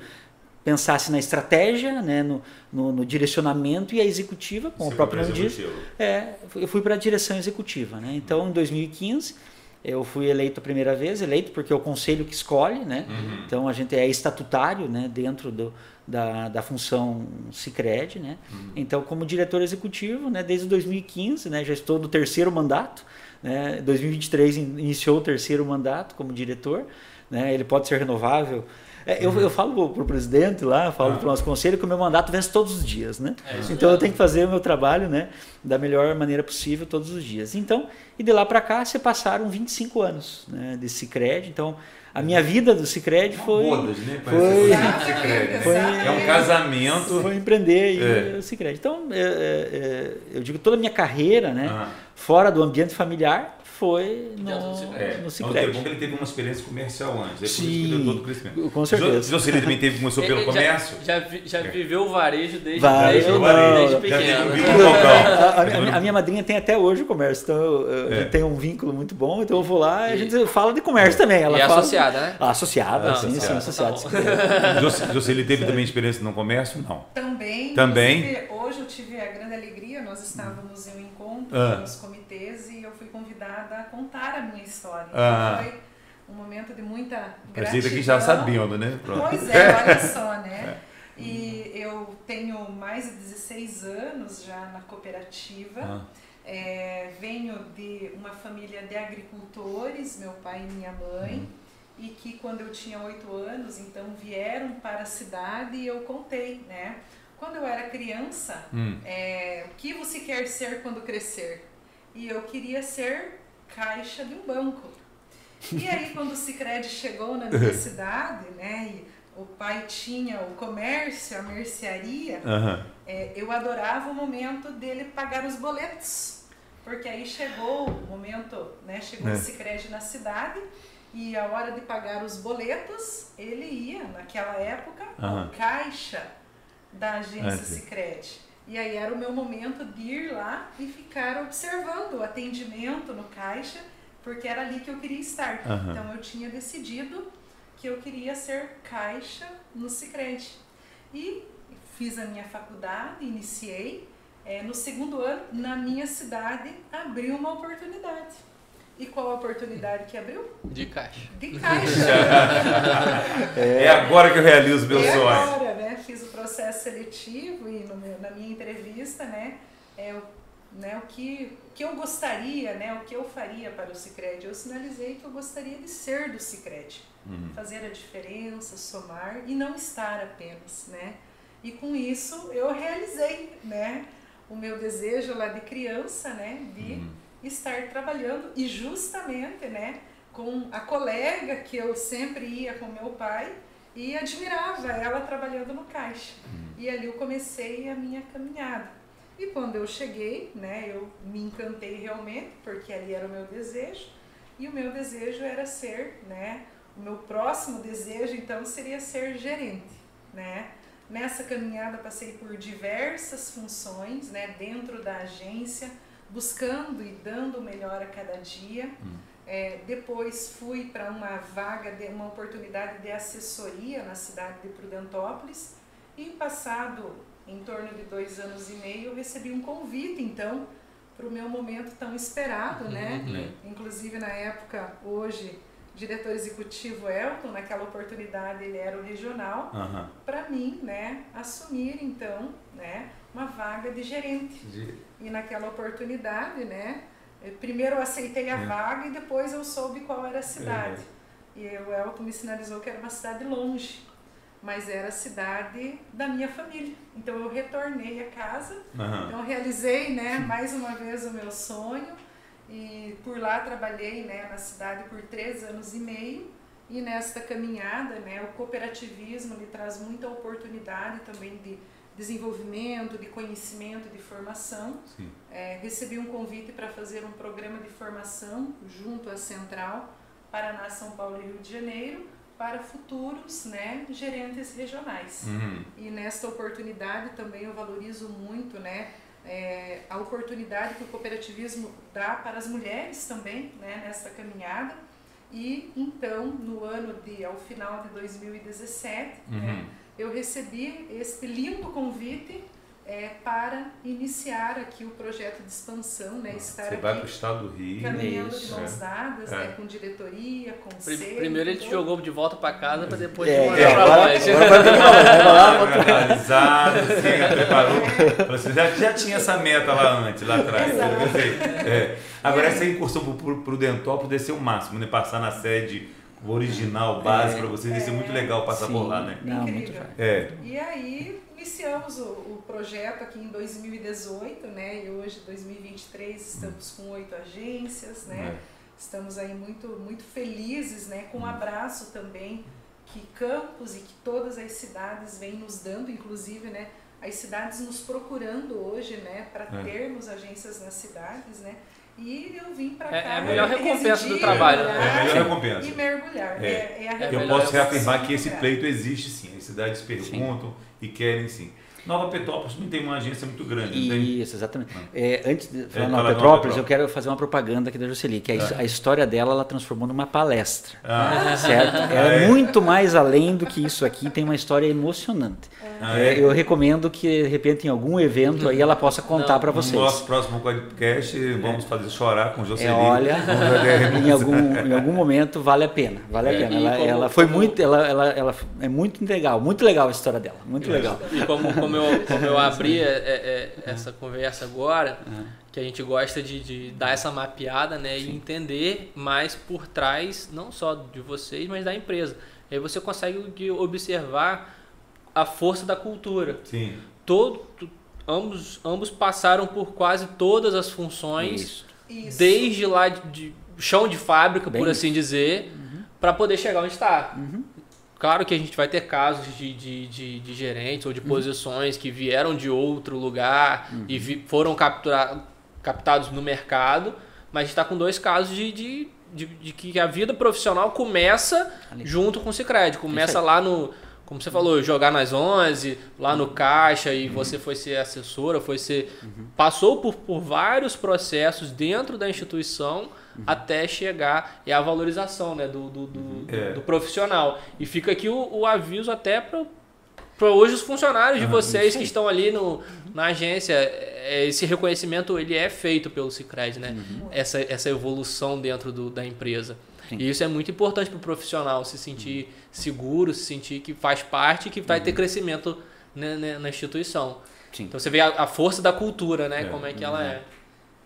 pensasse na estratégia, né? no, no, no direcionamento e a executiva, como Você o próprio nome diz, é, eu fui para a direção executiva. Né? Então, em 2015, Eu fui eleito a primeira vez, eleito porque é o conselho que escolhe, né? Uhum. Então a gente é estatutário, né? Dentro do, da, da função Sicredi, né? Uhum. Então como diretor executivo, né? Desde 2015, né? Já estou no terceiro mandato, né? 2023 in- iniciou o terceiro mandato como diretor, né? Ele pode ser renovável. É, eu, eu falo para o presidente lá, falo Ah. para o nosso conselho que o meu mandato vence todos os dias, né? É então eu tenho que fazer o meu trabalho, né? Da melhor maneira possível todos os dias. Então, e de lá para cá se passaram 25 anos, né? De Sicredi. Então, a minha vida do Sicredi foi Bodas, né? foi-. Foi- É um casamento. foi empreender e É. o Sicredi. Então, é, é, é, eu digo toda a minha carreira, né? Ah. Fora do ambiente familiar, foi no, do Sicredi. É, no Mas Sicredi. é bom que ele teve uma experiência comercial antes. É por isso que Sim, deu todo o crescimento. com certeza. José ele também teve, começou pelo Ele já- comércio? Já, já É. viveu o varejo desde, Varejo, desde, não, desde já pequeno. né? A, a minha, a minha madrinha tem até hoje o comércio, então eu, eu É. tenho um vínculo muito bom, então eu vou lá e a gente fala de comércio também. Ela E é fala- associada, né? Ah, associada, Ah, sim, sim, associada. associada. José, José, ele teve também experiência no comércio? Não. Também. Também? Hoje eu tive a grande alegria, nós estávamos em um encontro Ah. com os comitês e eu fui convidada a contar a minha história. Ah. Então foi um momento de muita gratidão. ele aqui já sabendo, né? Pronto. Pois é, olha só, né? E eu tenho mais de 16 anos já na cooperativa. Ah, É, venho de uma família de agricultores, meu pai e minha mãe, e que quando eu tinha oito anos, então vieram para a cidade e eu contei, né? Quando eu era criança, hum. é, o que você quer ser quando crescer? E eu queria ser caixa de um banco. E aí quando o Sicredi chegou na minha cidade, né? E o pai tinha o comércio, a mercearia, Aham. é, eu adorava o momento dele pagar os boletos. Porque aí chegou o momento, né? Chegou É. o Sicredi na cidade e a hora de pagar os boletos, ele ia, naquela época, ao caixa da agência sim. Sicredi. E aí era o meu momento de ir lá e ficar observando o atendimento no caixa, porque era ali que eu queria estar. Aham. Então eu tinha decidido que eu queria ser caixa no Sicredi. E fiz a minha faculdade, iniciei. É, no segundo ano, na minha cidade, abriu uma oportunidade. E qual a oportunidade que abriu? De caixa. De caixa. É agora que eu realizo meu E sonho. agora, né? Fiz o processo seletivo e no meu- na minha entrevista, né? É, o, né o, que, o que eu gostaria, né? O que eu faria para o Cicred. Eu sinalizei que eu gostaria de ser do Cicred. Uhum. Fazer a diferença, somar e não estar apenas, né? E com isso eu realizei, né? O meu desejo lá de criança, né? De Uhum. Estar trabalhando e justamente, né, com a colega que eu sempre ia com meu pai e admirava ela trabalhando no caixa. E ali eu comecei a minha caminhada. E quando eu cheguei, né, eu me encantei realmente, porque ali era o meu desejo, e o meu desejo era ser, né, o meu próximo desejo então seria ser gerente, né? Nessa caminhada passei por diversas funções, né, dentro da agência, buscando e dando o melhor a cada dia. É, depois fui para uma vaga, de, uma oportunidade de assessoria na cidade de Prudentópolis e passado em torno de dois anos e meio eu recebi um convite então para o meu momento tão esperado, né? Uhum. Inclusive na época, hoje, diretor executivo Elton, naquela oportunidade ele era o regional, para mim, né, assumir então, né, uma vaga de gerente. E naquela oportunidade, né, primeiro eu aceitei a É. vaga e depois eu soube qual era a cidade. E o Elton me sinalizou que era uma cidade longe, mas era a cidade da minha família. Então eu retornei a casa Aham. então realizei, né, mais uma vez o meu sonho e por lá trabalhei, né, na cidade por três anos e meio e nesta caminhada, né, o cooperativismo lhe traz muita oportunidade também de desenvolvimento, de conhecimento, de formação. É, recebi um convite para fazer um programa de formação junto à Central Paraná, São Paulo e Rio de Janeiro para futuros, né, gerentes regionais. Uhum. E nesta oportunidade também eu valorizo muito, né, é, a oportunidade que o cooperativismo dá para as mulheres também, né, nesta caminhada. E então, no ano de, ao final de 2017, né, Uhum. Eu recebi este lindo convite é, para iniciar aqui o projeto de expansão, né? Estar Você aqui vai para o estado do Rio. caminhando Isso, de mãos dadas, é. né? Com diretoria, conselho. Primeiro ele te jogou de volta pra casa pra depois É, te mandar é, preparou. Falou assim, já, já tinha essa meta lá antes, lá atrás. Exato. É. Agora, essa incursão pro, pro Dentópolis deve ser o máximo, né? Passar na sede original, base, É. para vocês, deve ser muito legal passar Sim. por lá, né? Não, muito. É. E aí iniciamos o, o projeto aqui em 2018, né? E hoje, 2023, estamos com oito agências, né? Estamos aí muito, muito felizes, né? Com um abraço também que Campos e que todas as cidades vêm nos dando, inclusive, né? As cidades nos procurando hoje, né? Para É. termos agências nas cidades, né? E eu vim para cá. É- é a melhor recompensa do residir, trabalho, né? É a melhor recompensa. E mergulhar. É. É, é a Eu posso reafirmar que esse pleito existe sim. As cidades perguntam e querem sim. Nova Petrópolis não tem uma agência muito grande, não tem? Isso, exatamente. É, antes de falar fala Nova Nova Petrópolis, eu quero fazer uma propaganda aqui da Jocely, que a, his- a história dela ela transformou numa palestra. Ah, Certo? Ah, É é? muito mais além do que isso aqui, tem uma história emocionante. ah, É, é? eu recomendo que, de repente, em algum evento aí ela possa contar para No vocês. nosso próximo podcast, vamos fazer chorar com Jocely. É, olha, em algum, em algum momento vale a pena, vale a É, pena. Ela, como- ela foi como- muito, ela, ela, ela é muito legal, muito legal a história dela, muito legal. E como, como, eu, como eu abri é, é, é, essa conversa agora, que a gente gosta de, de dar essa mapeada né, e entender mais por trás, não só de vocês, mas da empresa. E aí você consegue observar a força da cultura. Sim. Todo, ambos, ambos passaram por quase todas as funções, Isso. Isso. desde lá de, de chão de fábrica, Bem por assim dizer, para poder chegar onde está. Claro que a gente vai ter casos de, de, de, de gerentes ou de posições que vieram de outro lugar e vi- foram captura, captados no mercado, mas a gente está com dois casos de, de, de, de que a vida profissional começa Ali. junto com o Cicred. Começa lá no, como você falou, jogar nas 11, lá no caixa e você foi ser assessora, foi ser passou por, por vários processos dentro da instituição até chegar e a valorização né, do, do, do, É. do profissional. E fica aqui o, o aviso até para hoje os funcionários de Aham, vocês que estão ali no, na agência. é, Esse reconhecimento ele é feito pelo Cicred, né? Essa, essa evolução dentro do, da empresa. Sim. E isso é muito importante para o profissional se sentir seguro, se sentir que faz parte e que vai ter crescimento né, né, na instituição. Sim. Então você vê a, a força da cultura, né? É. como é que ela é.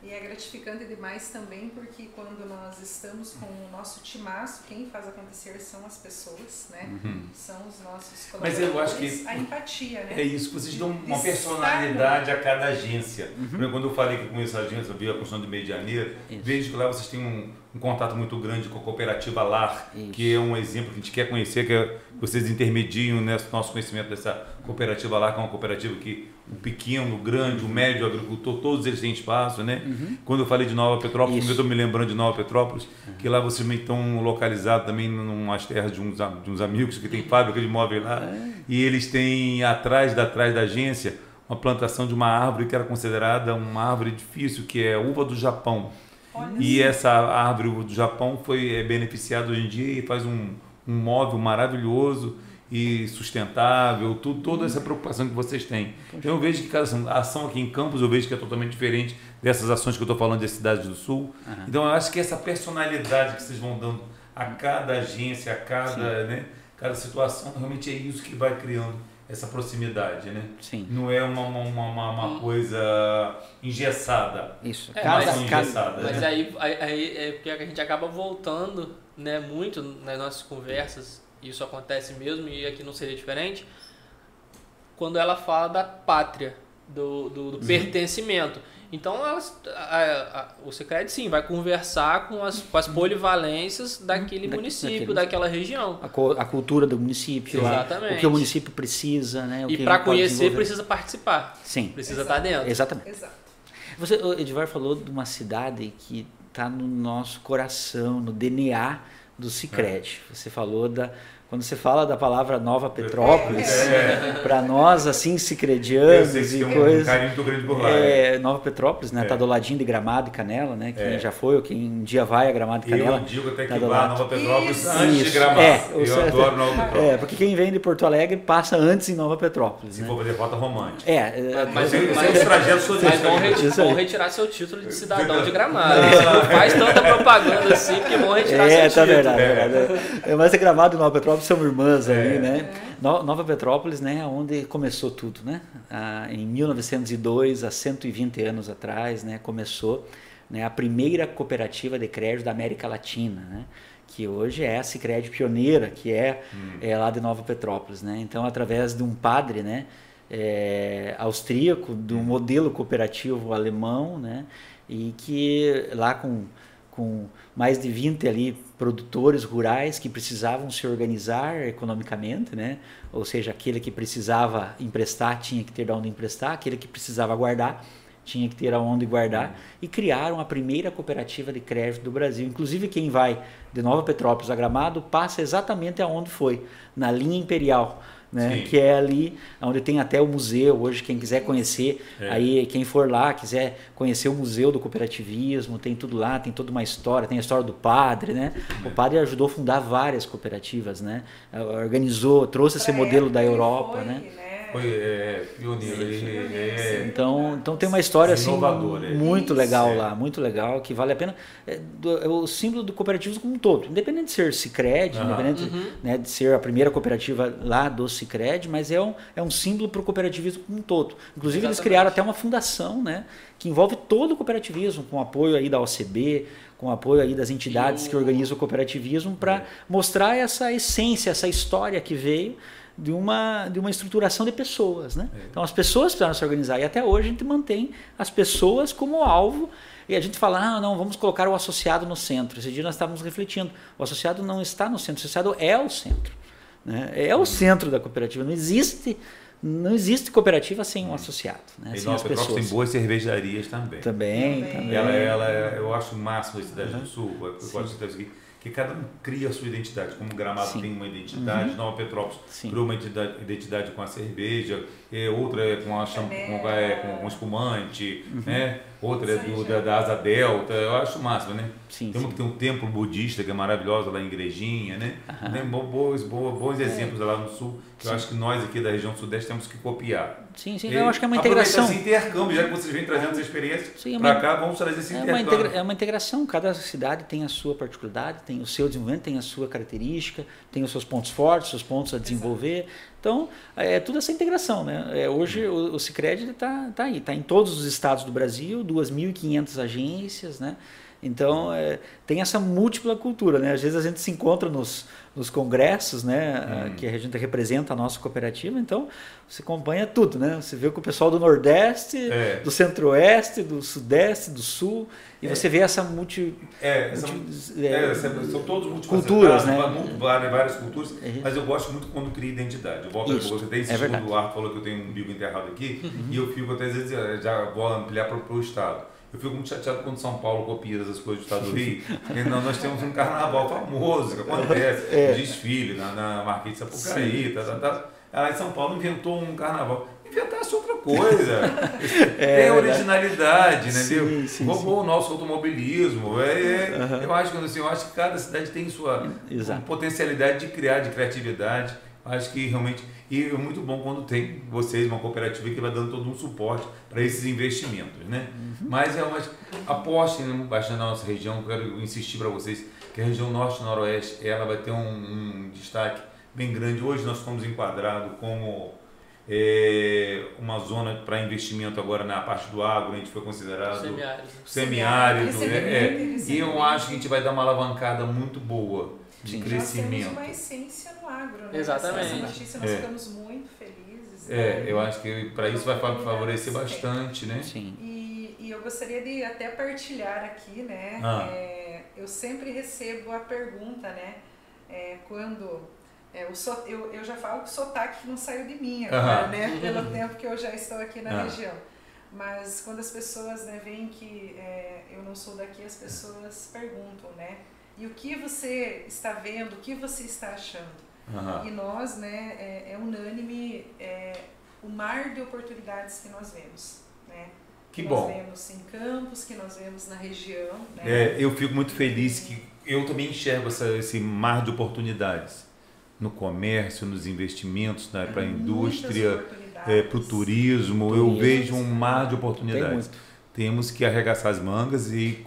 E é gratificante demais também porque quando nós estamos com o nosso timaço, quem faz acontecer são as pessoas, né? São os nossos Uhum. Mas colaboradores. eu acho que- A empatia, né? É isso, vocês dão uma personalidade a cada agência. Exemplo, Quando eu falei que eu conheço a agência, eu vi a construção de meio de janeiro, Isso. vejo que lá vocês têm um, um contato muito grande com a cooperativa LAR, Isso. que é um exemplo que a gente quer conhecer, que é, vocês intermediam né, nosso conhecimento dessa cooperativa LAR, que é uma cooperativa que o pequeno, o grande, o médio, o agricultor, todos eles têm espaço, né? Quando eu falei de Nova Petrópolis, Isso. eu estou me lembrando de Nova Petrópolis, que lá vocês estão localizados também umas terras de uns, de uns amigos que tem fábrica de móveis lá, e eles têm atrás da, atrás da agência uma plantação de uma árvore que era considerada uma árvore difícil, que é a uva do Japão. Olha E só. essa árvore do Japão foi é, beneficiada hoje em dia e faz um, um móvel maravilhoso e sustentável, tu, toda essa preocupação que vocês têm. Então eu vejo que cada ação- a ação aqui em Campos eu vejo que é totalmente diferente dessas ações que eu estou falando das cidades do Sul. Então eu acho que essa personalidade que vocês vão dando a cada agência, a cada, né, cada situação, realmente é isso que vai criando essa proximidade, né? Sim, Não é uma, uma, uma, uma- coisa engessada. isso. É, cada, mas- cada- engessada. Mas né? aí, aí, aí é porque a gente acaba voltando né, muito nas nossas conversas, isso acontece mesmo, e aqui não seria diferente, quando ela fala da pátria, do, do, Uhum. do pertencimento. Então, elas, a- a- o Secret, sim, vai conversar com as, com as polivalências daquele Daqui- município, daquele- daquela região. a, co- a cultura do município, Exatamente. o que o município precisa, né? o E para conhecer, precisa participar, Sim, precisa Exato. estar dentro. exatamente. Exato. Você, o Edivar falou de uma cidade que está no nosso coração, no DNA do Cicred. Você falou da quando você fala da palavra Nova Petrópolis, É. para nós, assim, Eu cicredianos sei que e um coisas. carinho muito grande por lá. É, Nova Petrópolis, né? É. Tá do ladinho de Gramado e Canela, né? Quem É. já foi ou quem um dia vai a Gramado e Canela. Eu digo até que tá do lá. Nova Petrópolis Isso. antes de Isso. Gramado. É, eu certo- adoro Nova Petrópolis. É, porque quem vem de Porto Alegre passa antes em Nova Petrópolis, Se né? for fazer rota romântica. É, é, Mas, eu sei mas- os trajetos mas vão, eles. reti- Isso aí. vão retirar seu título de cidadão de gramado. Não faz tanta propaganda assim, porque vão retirar É, seu tá título. É. é verdade. É, Mas é gravado em Nova Petrópolis, são irmãs ali, É. né? No- Nova Petrópolis, né, onde começou tudo, né? Ah, em 1902, há 120 anos atrás, né, começou né, a primeira cooperativa de crédito da América Latina, né? Que hoje é a Sicredi pioneira, que é, é lá de Nova Petrópolis, né? Então, através de um padre, né, é, austríaco, do modelo cooperativo alemão, né? E que lá com com mais de 20 ali produtores rurais que precisavam se organizar economicamente, né? Ou seja, aquele que precisava emprestar tinha que ter de onde emprestar, aquele que precisava guardar tinha que ter aonde guardar e criaram a primeira cooperativa de crédito do Brasil. Inclusive quem vai de Nova Petrópolis a Gramado passa exatamente aonde foi, na linha imperial. Né, Sim. que é ali onde tem até o museu hoje quem quiser conhecer É. aí quem for lá quiser conhecer o museu do cooperativismo tem tudo lá tem toda uma história tem a história do padre né? O padre ajudou a fundar várias cooperativas né? Organizou trouxe esse Pra modelo da Europa foi, né Foi é, pioneiro. Sim, ele- pioneiro, é- então, então tem uma história assim né? muito Isso, legal é. lá, muito legal, que vale a pena. É, do- é o símbolo do cooperativismo como um todo, independente de ser Cicred, independente né, de ser a primeira cooperativa lá do Cicred, mas é um, é um símbolo para o cooperativismo como um todo. Inclusive eles Exatamente. criaram até uma fundação, né, que envolve todo o cooperativismo, com apoio aí da OCB, com apoio aí das entidades E o- que organizam o cooperativismo, para É. mostrar essa essência, essa história que veio de uma, de uma estruturação de pessoas. Né? É. Então as pessoas precisaram se organizar e até hoje a gente mantém as pessoas como alvo. E a gente fala, ah, não, vamos colocar o associado no centro. Esse dia nós estávamos refletindo. O associado não está no centro, o associado é o centro. Né? É o centro da cooperativa. Não existe, não existe cooperativa sem um associado. Né? E Sem Nova as Petrópolis tem boas cervejarias também. Também, Também. também. Ela, ela, é- eu acho o máximo a cidade do Sul. Eu gosto de aqui, que cada um cria a sua identidade. Como Gramado Sim. tem uma identidade, Nova Petrópolis Sim. criou uma identidade, identidade com a cerveja, é, outra é com, a cham, Canela. com, é, com, com espumante, né? Outra é do, da, da Asa Delta. Eu acho o máximo, né? Sim, tem uma sim. que tem um templo budista que é maravilhosa lá em Igrejinha, né? Tem bo- bons, bo- bons exemplos lá no Sul que eu Sim. acho que nós aqui da região Sudeste temos que copiar. Sim, sim. E Eu acho que é uma integração. esse intercâmbio, já que vocês vêm trazendo essa experiência é para uma- cá, vamos trazer esse É uma, intercâmbio. integra- é uma integração, cada cidade tem a sua particularidade, tem o seu desenvolvimento, tem a sua característica, tem os seus pontos fortes, seus pontos a desenvolver. Então, é tudo essa integração. Né? É, hoje o, o Cicred está tá aí, está em todos os estados do Brasil, 2.500 agências, né? Então, é, tem essa múltipla cultura, né? Às vezes a gente se encontra nos, nos congressos, né? Hum. Que a gente representa a nossa cooperativa, então você acompanha tudo, né? Você vê que o pessoal do Nordeste, É. do Centro-Oeste, do Sudeste, do Sul, e É. você vê essa multi... É, são, multi- é, é, são todos culturas, né? muito- várias, culturas, É mas eu gosto muito quando cria identidade. Eu volto Isso, a você até é insistiu verdade. quando o Arthur falou que eu tenho um umbigo enterrado aqui, e eu fico até às vezes, eh, já vou ampliar para o Estado. Eu fico muito chateado quando São Paulo copia essas coisas do Estado do Rio. Não, nós temos um carnaval famoso que acontece, É. desfile na, na Marquês de Sapucaí, tá, tá, tá. Aí São Paulo inventou um carnaval. Inventasse outra coisa. Tem originalidade, né? Sim, entendeu? sim, Roubou o nosso automobilismo. É, é- Eu acho que assim, eu acho que cada cidade tem sua Exato. potencialidade de criar, de criatividade. Acho que realmente. E é muito bom quando tem vocês, uma cooperativa que vai dando todo um suporte para esses investimentos. Né? Uhum. Mas realmente apostem bastante na nossa região. Eu Quero insistir para vocês que a região norte e noroeste ela vai ter um, um destaque bem grande. Hoje nós fomos enquadrados como é, uma zona para investimento agora na parte do agro, a gente foi considerado Semiárido. semiárido. Esse é né? muito É. interessante. E eu acho que a gente vai dar uma alavancada muito boa de Sim. Nós temos crescimento. uma essência no agro, né? Exatamente. Essa notícia nós É. ficamos muito felizes. É, né? eu acho que para isso vai fa- favorecer bastante, né? Sim. E, e eu gostaria de até partilhar aqui, né? Ah. É, eu sempre recebo a pergunta, né? É, quando. é, o so, eu, eu já falo que o sotaque não saiu de mim agora, Aham. né? Pelo tempo que eu já estou aqui na Ah. região. Mas quando as pessoas né, veem que é, eu não sou daqui, as pessoas perguntam, né? E o que você está vendo, o que você está achando? Aham. E nós, né, é, é unânime é, o mar de oportunidades que nós vemos, né? Que nós bom. vemos em campos, que nós vemos na região, né? É, eu fico muito feliz que eu também enxergo essa- esse mar de oportunidades no comércio, nos investimentos, né, para a indústria, oportunidades. para o turismo. Eu Turismo. vejo um mar de oportunidades. Temos que arregaçar as mangas e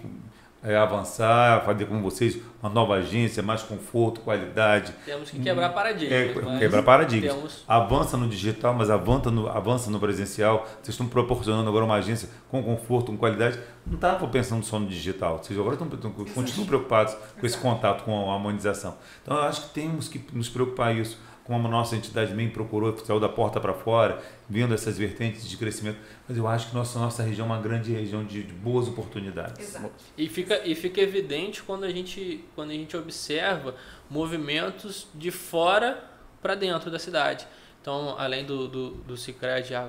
é, avançar, fazer como vocês, uma nova agência, mais conforto, qualidade, Temos que quebrar paradigmas. é, mas quebrar paradigmas. Temos, Avança no digital, mas avança no, avança no presencial. Vocês estão proporcionando agora uma agência com conforto, com qualidade. Não estavam pensando só no digital. Vocês agora estão, estão- continuam preocupados com esse contato com a harmonização. Então, eu acho que temos que nos preocupar isso. Como a nossa entidade bem procurou, saiu da porta para fora, vendo essas vertentes de crescimento. Mas eu acho que nossa, nossa região é uma grande região de, de boas oportunidades. Exato. E fica, e fica evidente quando a gente, quando a gente observa movimentos de fora para dentro da cidade. Então, além do, do, do Cicred a-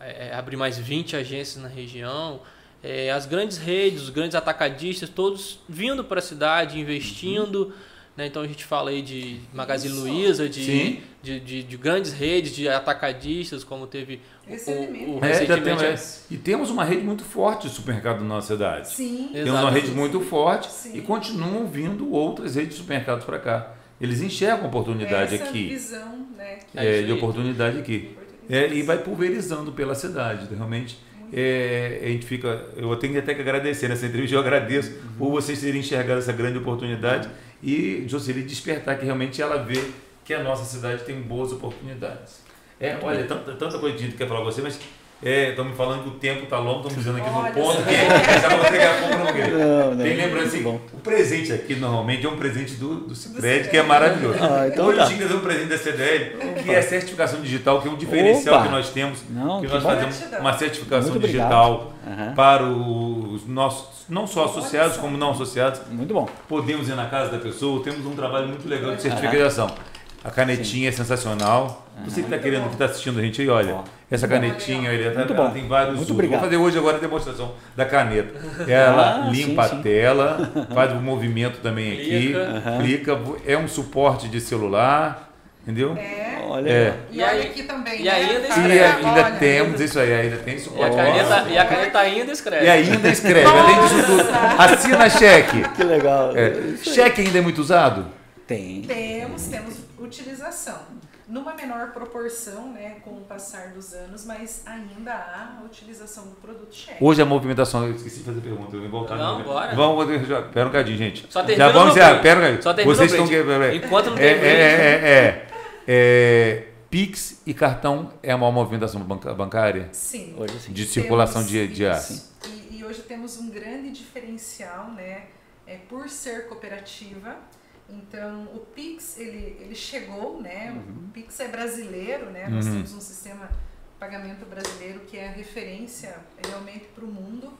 é, abrir mais 20 agências na região, é, as grandes redes, os grandes atacadistas, todos vindo para a cidade, investindo. Né? Então, a gente fala aí de Magazine Isso. Luiza, de, de, de, de grandes redes, de atacadistas, como teve o, Recentemente. o, o É, recentemente. temos- e temos uma rede muito forte de supermercado na nossa cidade. Sim. Tem uma Exato. rede muito forte Sim. e continuam vindo outras redes de supermercados para cá. Eles enxergam oportunidade Essa aqui, visão, né? que É é, isso de oportunidade aqui. É, e vai pulverizando pela cidade. Realmente, é, a gente fica. Eu tenho até que agradecer nessa entrevista. Eu agradeço por vocês terem enxergado essa grande oportunidade e Jocely despertar que realmente ela vê que a nossa cidade tem boas oportunidades. É, olha, tanta, tanta coisa que a gente quer falar com você, mas estão me falando que o tempo está longo, estão me dizendo aqui Olha no ponto que já vou pegar a compra no. Não, não. Tem lembrando assim, o presente aqui normalmente é um presente do, do Cicred, que é maravilhoso. Ah, então Hoje tá. tinha um presente da CDL, que é a certificação digital, que é um diferencial Opa. que nós temos, Não, que que nós bom. fazemos uma certificação digital para os nossos, não só associados, como não associados. Muito bom. Podemos ir na casa da pessoa, temos um trabalho muito legal de certificação. A canetinha é sensacional. Você que está querendo, que está assistindo a gente aí, olha. Ó. Essa canetinha, ele Muito ela bom. tem vários Muito usos. obrigado. Vou fazer hoje agora a demonstração da caneta. Ela Ah, limpa sim, sim. a tela, faz o movimento também aqui, Clica. clica, é um suporte de celular, entendeu? É. Olha. É. E, E olha aí- aqui também. e né? ainda E escreve, ainda olha, temos isso aí, ainda tem E a suporte. caneta, e a caneta ainda escreve. E ainda escreve, além disso tudo, assina cheque. Que legal. É, cheque ainda é muito usado? Tem. Temos, temos utilização. Numa menor proporção, né, com o passar dos anos, mas ainda há a utilização do produto cheque. Hoje a movimentação, eu esqueci de fazer pergunta, eu vou voltar. Não, no- bora. Vamos, já, pera um cadinho, gente. Só termina já vamos break. pera um cadinho. Só Vocês estão... Enquanto não é, tem é, é, é, é, Pix e cartão é a maior movimentação bancária? Sim. Hoje sim. De circulação de, Temos de ar. E, e hoje temos um grande diferencial, né? É, por ser cooperativa. Então, o Pix, ele, ele chegou, né? O Pix é brasileiro, né? Nós Uhum. temos um sistema de pagamento brasileiro que é a referência realmente para o mundo.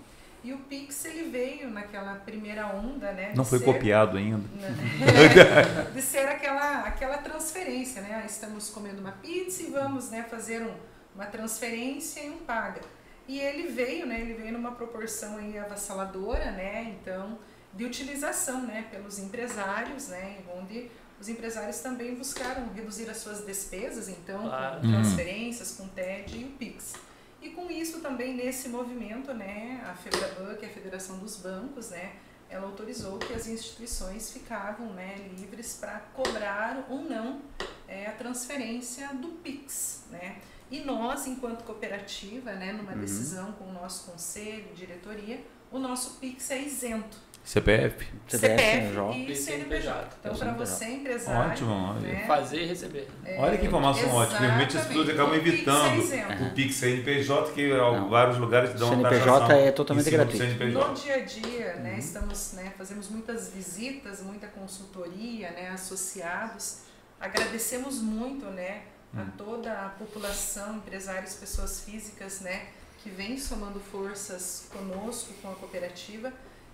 E o Pix, ele veio naquela primeira onda, né? Não foi ser- copiado ainda. né? de ser aquela, aquela transferência, né? Ah, Estamos comendo uma pizza e vamos né, fazer um, uma transferência e um paga. E ele veio, né? Ele veio numa proporção aí avassaladora, né? Então, de utilização, né? Pelos empresários, né? Onde os empresários também buscaram reduzir as suas despesas, então, Claro. com Uhum. transferências, com TED e o Pix. E com isso também nesse movimento, né, a FEBRABAN, que é a Federação dos Bancos, né, ela autorizou que as instituições ficavam né, livres para cobrar ou não é, a transferência do PIX. Né? E nós, enquanto cooperativa, né, numa Uhum. decisão com o nosso conselho, diretoria, o nosso PIX é isento. CPF? CPF, CPF e E CNPJ. Então, É para você, empresário, Ótimo, né, Fazer e receber. é, Olha que informação ótima. Realmente as pessoas acabam exatamente. O Pix é evitando o Pix CNPJ, que em Não. vários lugares dão uma CNPJ é totalmente gratuito. CNPJ. No dia a dia, né, estamos, né, fazemos muitas visitas, muita consultoria, né, associados. Agradecemos muito, né, a toda a população, empresários, pessoas físicas, né, que vem somando forças conosco, com a cooperativa,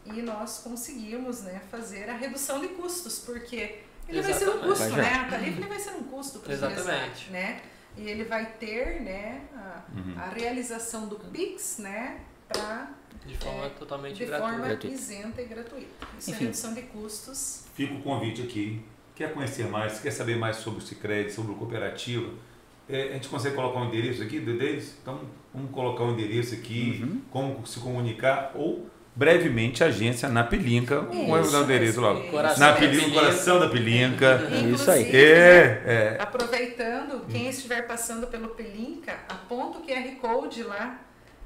e nós conseguimos, né, fazer a redução de custos, porque ele vai ser um Exatamente. custo, Vai né, a tarifa ele vai ser um custo para o Exatamente. né, e ele vai ter, né, a, Uhum. a realização do Pix, né, para De forma É, totalmente de gratuita. forma Gratuito. isenta e gratuita. Isso Enfim. é redução de custos. Fica o convite aqui quer conhecer mais, quer saber mais sobre o Cicred, sobre o Cooperativa, é, a gente consegue colocar um endereço aqui deles? Então, vamos colocar um endereço aqui, Uhum. como se comunicar, ou brevemente a agência na Pelinca, vamos dar o endereço logo. Coração Na da Pelinca, Pelinca. coração da Pelinca. Isso aí. É, é. Aproveitando, quem estiver passando pelo Pelinca, aponta o QR Code lá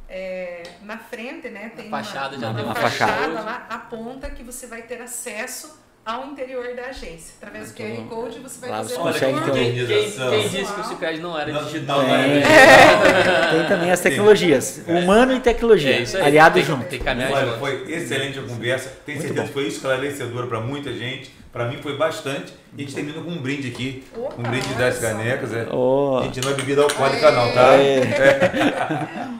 é, na frente, né? Tem Na fachada uma, já uma tem uma fachada, fachada. lá, aponta que você vai ter acesso ao interior da agência. Através do Então, QR Code você vai lá fazer você um consegue ter Quem, quem, Organização. quem disse que o Cicred não era Não, digital? não, né? não, Tem, tem também as tecnologias, humano e tecnologia, É isso aí. aliados tem, juntos. Tem caminhar Olha, junto. foi excelente a conversa. Tenho certeza que foi esclarecedora para muita gente. Para mim foi bastante. E a gente termina com um brinde aqui. Opa, um brinde das canecas. É. Oh. Gente, não é bebida alcoólica não, tá? É.